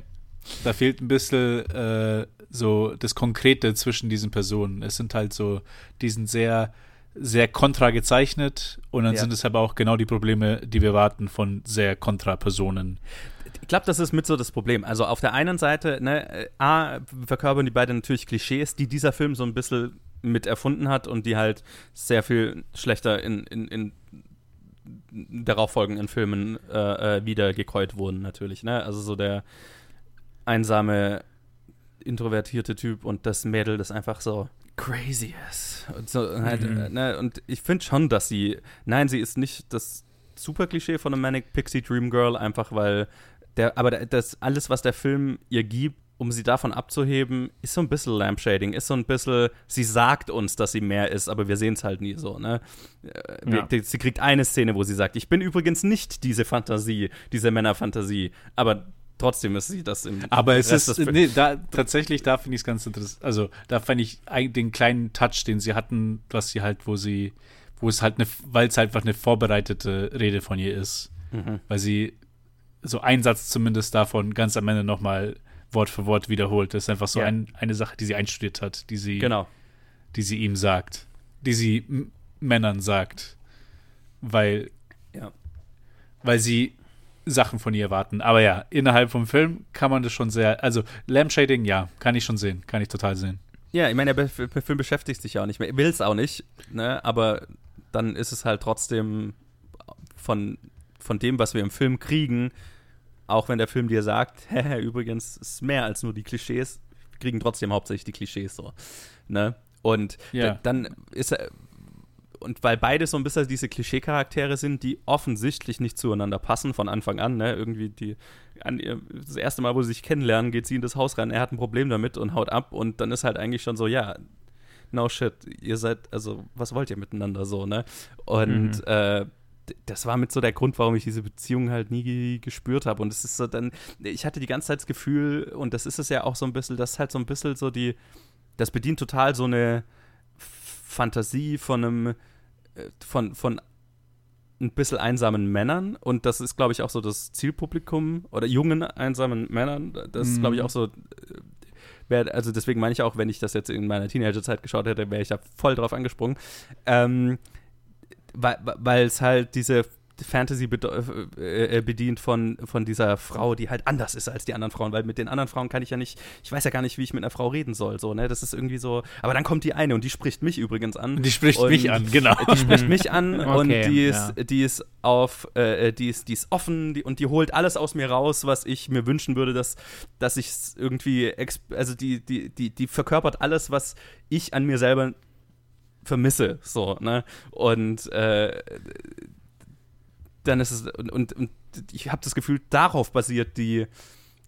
da fehlt ein bisschen äh, so das Konkrete zwischen diesen Personen. Es sind halt so, die sind sehr, sehr kontra gezeichnet und dann Ja. sind es aber auch genau die Probleme, die wir warten von sehr kontra Personen. Ich glaube, das ist mit so das Problem. Also auf der einen Seite, ne, äh, A, verkörpern die beiden natürlich Klischees, die dieser Film so ein bisschen mit erfunden hat und die halt sehr viel schlechter in, in, in darauffolgenden Filmen äh, äh, wieder gekäut wurden, natürlich. Ne? Also so der einsame, introvertierte Typ und das Mädel, das einfach so crazy ist. Und, so, halt, Mhm. ne? und ich finde schon, dass sie, nein, sie ist nicht das super Klischee von einem Manic Pixie Dream Girl, einfach weil der, aber da- das alles, was der Film ihr gibt, um sie davon abzuheben, ist so ein bisschen Lampshading, ist so ein bisschen, sie sagt uns, dass sie mehr ist, aber wir sehen es halt nie so, ne? Äh, Ja. die- Sie kriegt eine Szene, wo sie sagt, ich bin übrigens nicht diese Fantasie, diese Männerfantasie, aber trotzdem ist sie das im Aber es Rest ist, nee, da, tatsächlich, da finde ich es ganz interessant. Also, da fand ich den kleinen Touch, den sie hatten, was sie halt, wo sie, wo es halt eine, weil es halt einfach eine vorbereitete Rede von ihr ist. Mhm. Weil sie so einen Satz zumindest davon ganz am Ende nochmal Wort für Wort wiederholt. Das ist einfach so Ja. ein, eine Sache, die sie einstudiert hat, die sie, Genau. die sie ihm sagt. Die sie Männern sagt. Weil, Ja. weil sie Sachen von ihr erwarten. Aber ja, innerhalb vom Film kann man das schon sehr, also Lampshading, ja, kann ich schon sehen, kann ich total sehen. Ja, ich meine, der Film beschäftigt sich ja auch nicht mehr. Will es auch nicht, ne? aber dann ist es halt trotzdem von, von dem, was wir im Film kriegen, auch wenn der Film dir sagt, übrigens ist mehr als nur die Klischees, kriegen trotzdem hauptsächlich die Klischees so. Ne? Und Ja. da, dann ist er. Und weil beide so ein bisschen diese Klischee-Charaktere sind, die offensichtlich nicht zueinander passen von Anfang an, ne? Irgendwie die, an das erste Mal, wo sie sich kennenlernen, geht sie in das Haus rein, er hat ein Problem damit und haut ab und dann ist halt eigentlich schon so, ja, no shit, ihr seid, also, was wollt ihr miteinander so, ne? Und Mhm. äh, das war mit so der Grund, warum ich diese Beziehung halt nie gespürt habe. Und es ist so dann, ich hatte die ganze Zeit das Gefühl, und das ist es ja auch so ein bisschen, das ist halt so ein bisschen so die, das bedient total so eine Fantasie von einem, von, von ein bisschen einsamen Männern und das ist, glaube ich, auch so das Zielpublikum oder jungen einsamen Männern. Das ist, glaube ich, mhm. auch so. Äh, wär, also deswegen meine ich auch, wenn ich das jetzt in meiner Teenagerzeit geschaut hätte, wäre ich da voll drauf angesprungen. Ähm, weil es halt diese Fantasy äh, äh, bedient von, von dieser Frau, die halt anders ist als die anderen Frauen, weil mit den anderen Frauen kann ich ja nicht, ich weiß ja gar nicht, wie ich mit einer Frau reden soll, so, ne, das ist irgendwie so, aber dann kommt die eine und die spricht mich übrigens an. Die spricht mich an, genau. Die spricht mich an okay, und die ist, ja. die ist auf, äh, die ist, die ist offen die, und die holt alles aus mir raus, was ich mir wünschen würde, dass, dass ich irgendwie, also die, die, die, die verkörpert alles, was ich an mir selber vermisse, so, ne, und, äh, dann ist es, und, und, und ich habe das Gefühl, darauf basiert die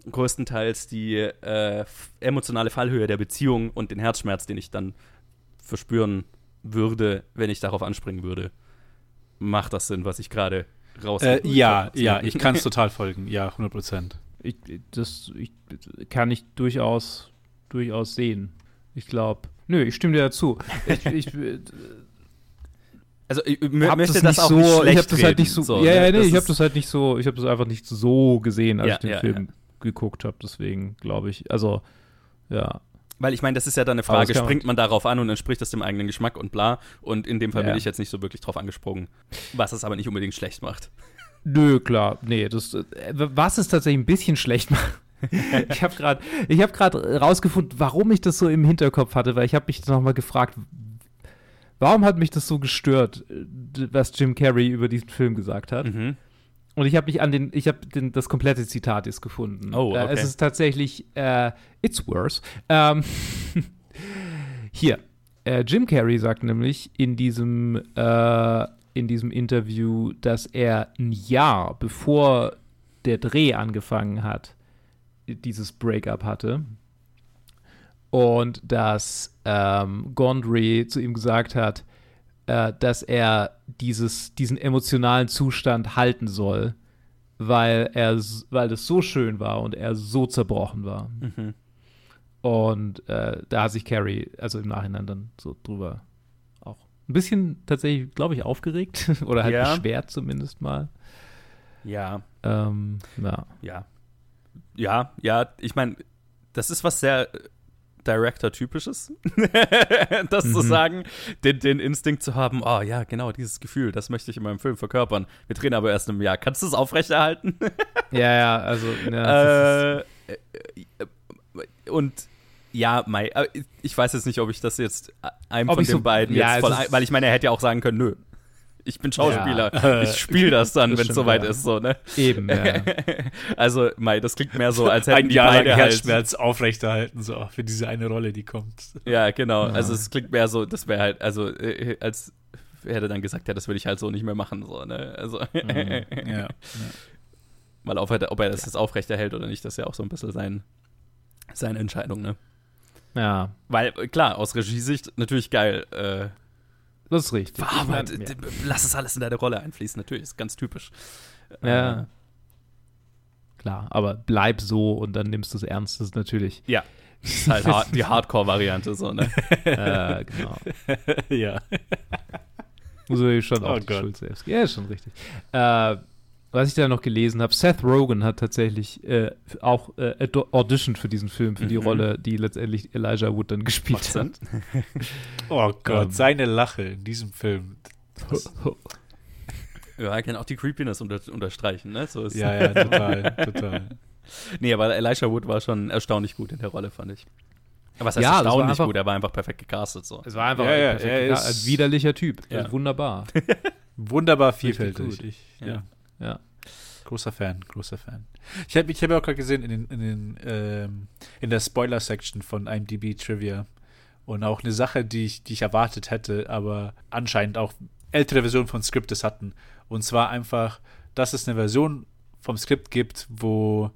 größtenteils die äh, emotionale Fallhöhe der Beziehung und den Herzschmerz, den ich dann verspüren würde, wenn ich darauf anspringen würde. Macht das Sinn, was ich gerade raus äh, Ja, ja, ich kann es total folgen. Ja, 100 Prozent. Ich, das ich, kann ich durchaus, durchaus sehen. Ich glaube, nö, ich stimme dir dazu. ich, ich also ich möchte das, auch so, nicht schlecht ich hab das halt nicht so, so ja, ja, nee, ich habe das halt nicht so, ich habe das einfach nicht so gesehen, als ja, ich den ja, Film ja. geguckt habe, deswegen glaube ich, also ja. Weil ich meine, das ist ja dann eine Frage, springt man darauf an und entspricht das dem eigenen Geschmack und bla. Und in dem Fall bin ich jetzt nicht so wirklich drauf angesprungen. Was es aber nicht unbedingt schlecht macht. Nö, klar, nee, das, äh, was es tatsächlich ein bisschen schlecht macht. ich habe gerade hab rausgefunden, warum ich das so im Hinterkopf hatte, weil ich habe mich nochmal gefragt, warum hat mich das so gestört, was Jim Carrey über diesen Film gesagt hat? Mhm. Und ich habe mich an den, ich habe das komplette Zitat jetzt gefunden. Oh, okay. Äh, es ist tatsächlich, äh, it's worse. Ähm, hier, äh, Jim Carrey sagt nämlich in diesem, äh, in diesem Interview, dass er ein Jahr bevor der Dreh angefangen hat, dieses Breakup hatte und dass ähm, Gondry zu ihm gesagt hat, äh, dass er dieses, diesen emotionalen Zustand halten soll, weil er, weil das so schön war und er so zerbrochen war. Mhm. Und äh, da hat sich Carrie, also im Nachhinein dann so drüber auch ein bisschen tatsächlich, glaube ich, aufgeregt oder halt ja. beschwert zumindest mal. Ja. Ähm, ja. Ja. Ja, ja, ich meine, das ist was sehr Director-typisches, das mhm. zu sagen, den, den, Instinkt zu haben, oh ja, genau, dieses Gefühl, das möchte ich in meinem Film verkörpern. Wir drehen aber erst im Jahr. Kannst du es aufrechterhalten? ja, ja, also. Ja, äh, und ja, Mai, ich weiß jetzt nicht, ob ich das jetzt einem ob von den so, beiden ja, jetzt voll, weil ich meine, er hätte ja auch sagen können, nö, ich bin Schauspieler. Ja. Ich spiele das dann, wenn es soweit ja. ist, so, ne? Eben, ja. also, Mai, das klingt mehr so, als hätten Ein die Jahr beide lang halt Herzschmerz halt aufrechterhalten, so, für diese eine Rolle, die kommt. Ja, genau. Ja. Also, es klingt mehr so, das wäre halt, also, äh, als hätte dann gesagt, ja, das würde ich halt so nicht mehr machen, so, ne? Also, mhm. ja. Er, ob er das jetzt aufrechterhält oder nicht, das ist ja auch so ein bisschen sein, seine Entscheidung, ne? Ja. Weil, klar, aus Regiesicht natürlich geil, äh, das ist richtig. Aber ja. lass es alles in deine Rolle einfließen, natürlich, ist ganz typisch. Ja. Äh, Klar, aber bleib so und dann nimmst du es ernst, das ist natürlich. Ja. Das ist halt hard, die Hardcore-Variante, so, ne? äh, genau. ja. Muss ich schon oh auch die Schuld selbst. Ja, ist schon richtig. Äh, was ich da noch gelesen habe, Seth Rogen hat tatsächlich äh, auch äh, auditioned für diesen Film, für die mhm. Rolle, die letztendlich Elijah Wood dann gespielt hat. oh Gott, um, seine Lache in diesem Film. ja, er kann auch die Creepiness unter, unterstreichen, ne? So ja, ja, total, total. Nee, aber Elijah Wood war schon erstaunlich gut in der Rolle, fand ich. Was heißt ja, erstaunlich einfach, gut? Er war einfach perfekt gecastet. So. Es war einfach ja, ja, perfekt er ist ein widerlicher Typ. Ja. Wunderbar. Wunderbar vielfältig. Ich, ja. Ja. Großer Fan, großer Fan. Ich habe ich hab auch gerade gesehen in, den, in, den, ähm, in der Spoiler-Section von IMDb Trivia und auch eine Sache, die ich, die ich erwartet hätte, aber anscheinend auch ältere Versionen von Scriptes hatten. Und zwar einfach, dass es eine Version vom Skript gibt, wo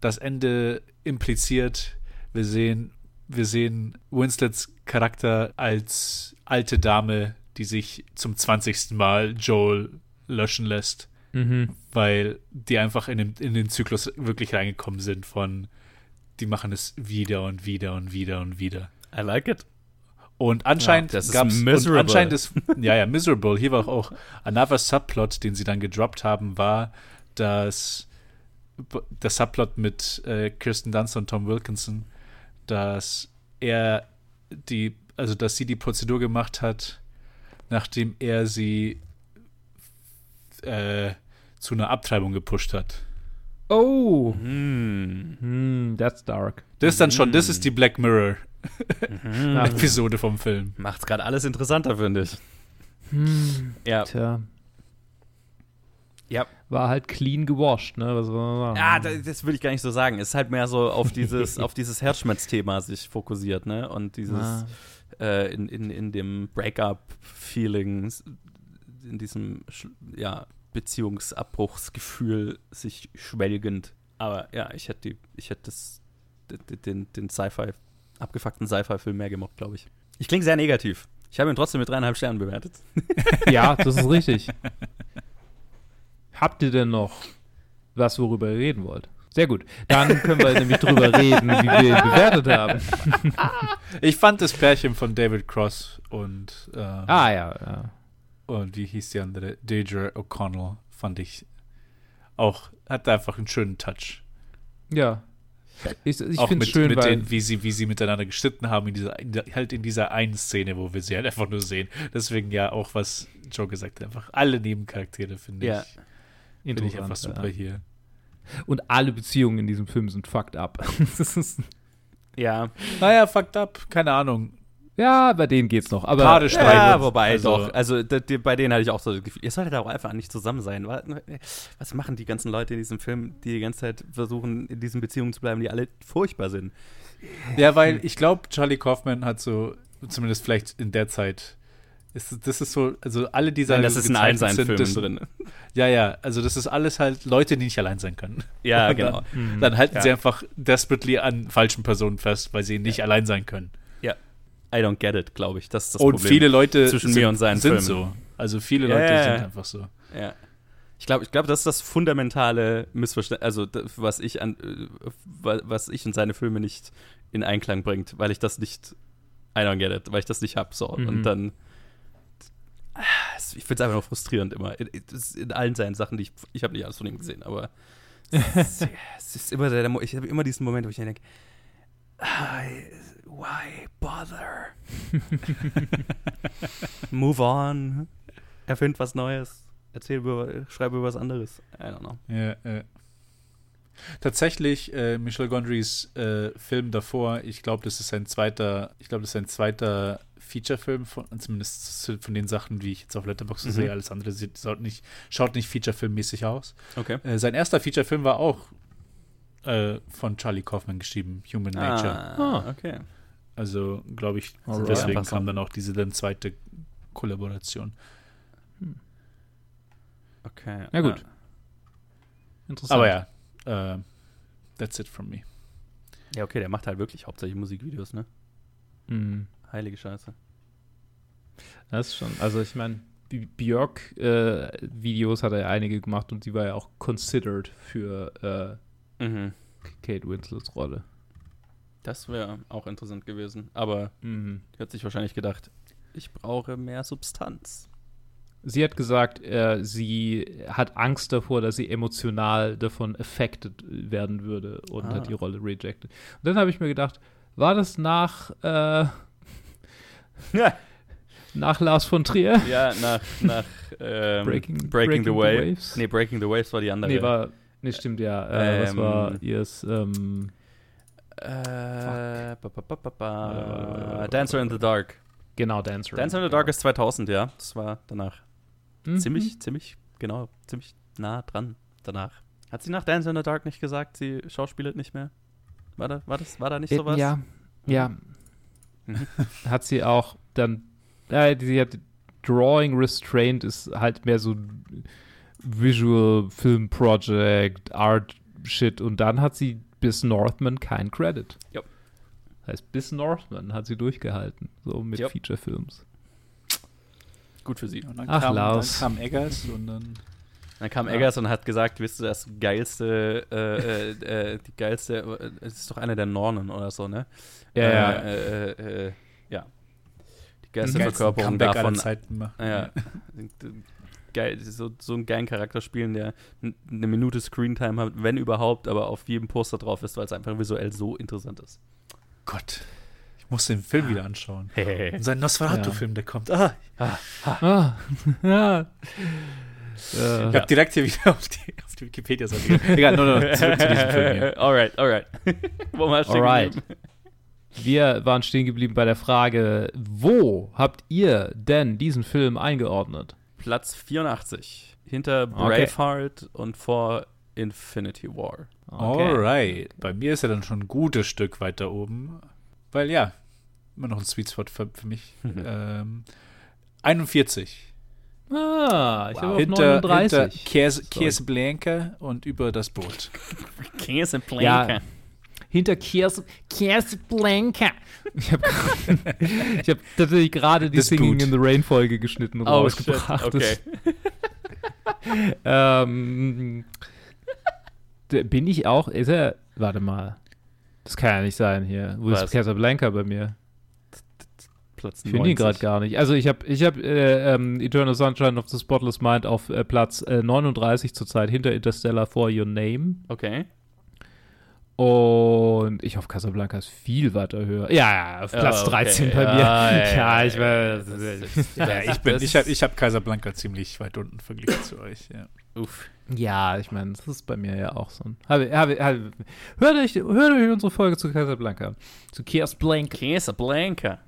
das Ende impliziert, wir sehen, wir sehen Winslets Charakter als alte Dame, die sich zum 20. Mal Joel löschen lässt, Mhm. weil die einfach in den, in den Zyklus wirklich reingekommen sind von, die machen es wieder und wieder und wieder und wieder. I like it. Und anscheinend Ja, das gab's miserable. anscheinend ist ja ja miserable. Hier war auch another Subplot, den sie dann gedroppt haben, war, dass der Subplot mit äh, Kirsten Dunst und Tom Wilkinson, dass er die, also dass sie die Prozedur gemacht hat, nachdem er sie äh, zu einer Abtreibung gepusht hat. Oh, Hm. hm, that's dark. Das ist dann schon, das ist die Black Mirror Ah, Episode vom Film. Macht's gerade alles interessanter, finde ich. hm, Ja. tja, Ja. war halt clean gewascht, ne? Was? Ja, das, das würde ich gar nicht so sagen. Es ist halt mehr so auf dieses, auf dieses Herzschmerz-Thema sich fokussiert, ne? Und dieses Ah. äh, in, in, in dem Breakup-Feeling, in diesem ja, Beziehungsabbruchsgefühl sich schwelgend. Aber ja, ich hätte die, ich hätte das, den, den, den Sci-Fi, abgefuckten Sci-Fi-Film mehr gemocht, glaube ich. Ich klinge sehr negativ. Ich habe ihn trotzdem mit dreieinhalb Sternen bewertet. Ja, das ist richtig. Habt ihr denn noch was, worüber ihr reden wollt? Sehr gut. Dann können wir nämlich drüber reden, wie wir ihn bewertet haben. Ich fand das Pärchen von David Cross und äh, Ah, ja, ja. Und wie hieß die andere? Deidre O'Connell fand ich auch, hat einfach einen schönen Touch. Ja. Ich, ich auch finde mit, es schön, mit den, wie sie, wie sie miteinander geschnitten haben, in dieser, in der, halt in dieser einen Szene, wo wir sie halt einfach nur sehen. Deswegen ja auch, was Joe gesagt hat, einfach alle Nebencharaktere finde Ja. ich, finde ich einfach super ja. hier. Und alle Beziehungen in diesem Film sind fucked up. das ist, Ja, Naja, fucked up, keine Ahnung. Ja, bei denen geht's noch. Aber Gerade Ja, Streitwitz. wobei Also- doch. Also d- die, bei denen hatte ich auch so das Gefühl, ihr solltet auch einfach nicht zusammen sein. Wa- Was machen die ganzen Leute in diesem Film, die die ganze Zeit versuchen, in diesen Beziehungen zu bleiben, die alle furchtbar sind? Ja, weil ich glaube, Charlie Kaufman hat so, zumindest vielleicht in der Zeit, ist, das ist so, also alle dieser Nein, das ist in allen seinen sind, Filmen das, drin. Ja, ja, also das ist alles halt Leute, die nicht allein sein können. Ja, Und genau. Mhm. Dann halten Ja. sie einfach desperately an falschen Personen fest, weil sie nicht allein sein können. I don't get it, glaube ich. Das ist das und Problem. viele Leute zwischen sind, mir und seinen sind Filmen. so. Also viele Leute ja, sind einfach so. Ja. Ich glaube, ich glaub, das ist das fundamentale Missverständnis, also was ich an, äh, wa- was ich und seine Filme nicht in Einklang bringt, weil ich das nicht, I don't get it, weil ich das nicht hab, so. Mhm. Und dann, ah, ich finde es einfach nur frustrierend immer. In, allen seinen Sachen, die ich, ich habe nicht alles von ihm gesehen, aber es, es ist immer der, ich habe immer diesen Moment, wo ich denke, ah, why bother? Move on. Erfind was Neues. Erzähl über, schreibe über was anderes. I don't know. Ja, äh. Tatsächlich, äh, Michel Gondrys äh, Film davor, ich glaube, das ist sein zweiter, ich glaube, das ist sein zweiter Feature-Film, von, zumindest von den Sachen, wie ich jetzt auf Letterboxd Mhm. sehe. Alles andere sieht, schaut nicht, schaut nicht Feature-Film-mäßig aus. Okay. Äh, sein erster Feature-Film war auch äh, von Charlie Kaufman geschrieben, Human Nature. Ah, okay. Also, glaube ich, Alright. deswegen kam dann auch diese dann zweite Kollaboration. Okay. Ja, gut. Interessant. Aber ja, äh, that's it from me. Ja, okay, der macht halt wirklich hauptsächlich Musikvideos, ne? Mhm. Heilige Scheiße. Das ist schon, also ich meine, die Björk-Videos hat er ja einige gemacht und sie war ja auch considered für Mhm. äh, Kate Winslets Rolle. Das wäre auch interessant gewesen. Aber Mhm. die hat sich wahrscheinlich gedacht, ich brauche mehr Substanz. Sie hat gesagt, äh, sie hat Angst davor, dass sie emotional davon affected werden würde und Ah. hat die Rolle rejected. Und dann habe ich mir gedacht, war das nach, äh, nach Lars von Trier? ja nach, nach ähm, Breaking- Breaking, the, Breaking the Wave. Waves? Nee, Breaking the Waves war die andere. Nee, war, nee, stimmt ja. Äh, was Ähm, war ihrs, ähm, äh, ba, ba, ba, warte, Dancer in the Dark. genau, Dancer. Dancer in the Dark ist 2000, ja. Das war danach. Mhm. Ziemlich, ziemlich, genau, ziemlich nah dran danach. Hat sie nach Dancer in the Dark nicht gesagt, sie schauspielert nicht mehr? War da, war das, war da nicht Äh, sowas? Ja, ja. Mhm. Hat sie auch dann, äh, sie hat Drawing Restraint ist halt mehr so Visual Film Project, Art Shit und dann hat sie bis Northman kein Credit. Ja. Heißt, bis Northman hat sie durchgehalten, so mit Ja. Feature-Films. Gut für sie. Und dann Ach, kam, Lars. Dann kam Eggers und dann. Dann kam Ja. Eggers und hat gesagt, wisst du, das geilste, äh, äh, äh, die geilste, äh, es ist doch einer der Nornen oder so, ne? Ja, äh, ja. Äh, äh, ja. Die geilste geilsten Verkörperung Comeback aller davon. Zeiten macht. Ja. Geil, so, so einen geilen Charakter spielen, der eine Minute Screentime hat, wenn überhaupt, aber auf jedem Poster drauf ist, weil es einfach visuell so interessant ist. Gott. Ich muss den Film wieder anschauen. Hey. Und sein Nosferatu-Film, der kommt. Ah, Ah, ja. Äh, ich habe direkt hier wieder auf die, auf die Wikipedia-Seite. Egal, nur noch zurück zu diesem Film hier. alright, alright. Wo war stehen Alright. geblieben? Wir waren stehen geblieben bei der Frage, wo habt ihr denn diesen Film eingeordnet? Platz 84. Hinter Okay. Braveheart und vor Infinity War. Alright. Bei mir ist er dann schon ein gutes Stück weiter oben. Weil ja, immer noch ein Sweet Spot für, für mich. ähm, 41. Ah, ich habe auf Hinter, hinter 39. Käse, Sorry. Käseblanca und über das Boot. Käse Ja, hinter Kiers, Casablanca. Ich habe hab tatsächlich gerade die Das Singing Boot. in the Rain Folge geschnitten und Oh, shit. rausgebracht. Okay. ähm, bin ich auch, ist er, warte mal, das kann ja nicht sein hier. Wo Was? ist Casablanca bei mir? Platz Ich finde ihn 90. gerade gar nicht. Also ich habe ich hab, äh, ähm, Eternal Sunshine of the Spotless Mind auf äh, Platz äh, 39 zurzeit, hinter Interstellar For Your Name. Okay. Und ich auf Casablanca ist viel weiter höher. Ja, ja, auf Platz Ja, okay. 13 bei mir. ja, Ja, ja, ich weiß. Ja, ich bin, ich habe ich hab Casablanca ziemlich weit unten verglichen zu euch. Ja. Uff. Ja, ich meine, das ist bei mir ja auch so ein. Habe, habe, habe, hört, euch, hört euch unsere Folge zu Casablanca. Zu Casablanca. Casablanca.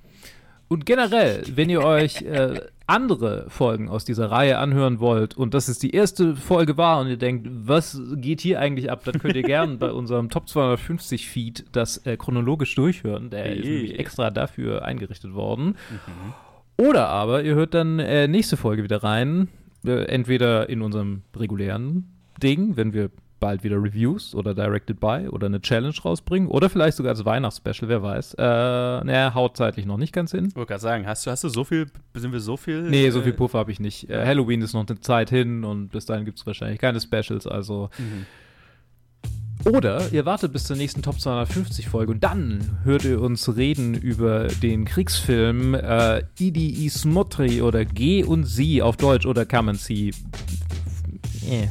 Und generell, wenn ihr euch äh, andere Folgen aus dieser Reihe anhören wollt und das ist die erste Folge war und ihr denkt, was geht hier eigentlich ab, dann könnt ihr gerne bei unserem Top 250 Feed das äh, chronologisch durchhören. Der ist nämlich extra dafür eingerichtet worden. Oder aber ihr hört dann äh, nächste Folge wieder rein, äh, entweder in unserem regulären Ding, wenn wir bald wieder Reviews oder Directed By oder eine Challenge rausbringen oder vielleicht sogar als Weihnachtsspecial, wer weiß. Äh, naja, haut zeitlich noch nicht ganz hin. Ich wollte gerade sagen, hast du, hast du so viel, sind wir so viel? Nee, so viel äh, Puffer habe ich nicht. Äh, Halloween ist noch eine Zeit hin und bis dahin gibt es wahrscheinlich keine Specials, also. Mhm. Oder ihr wartet bis zur nächsten Top 250 Folge und dann hört ihr uns reden über den Kriegsfilm äh, Idi Ismotri oder Geh und Sie auf Deutsch oder kann man sie äh,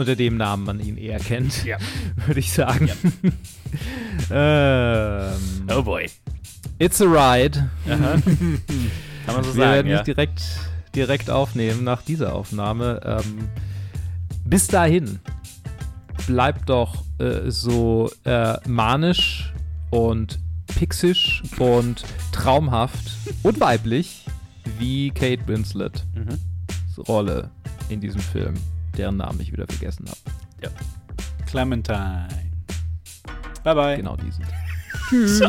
unter dem Namen man ihn eher kennt, Ja. würde ich sagen. ähm, Oh boy. It's a Ride. Aha. Kann man so Wir sagen, werden ja. nicht direkt, direkt aufnehmen nach dieser Aufnahme. Ähm, bis dahin bleibt doch äh, so äh, manisch und pixisch und traumhaft und weiblich wie Kate Winslet Mhm. Rolle in diesem Film, deren Namen ich wieder vergessen habe. Ja. Clementine. Bye bye. Genau die sind. Tschüss.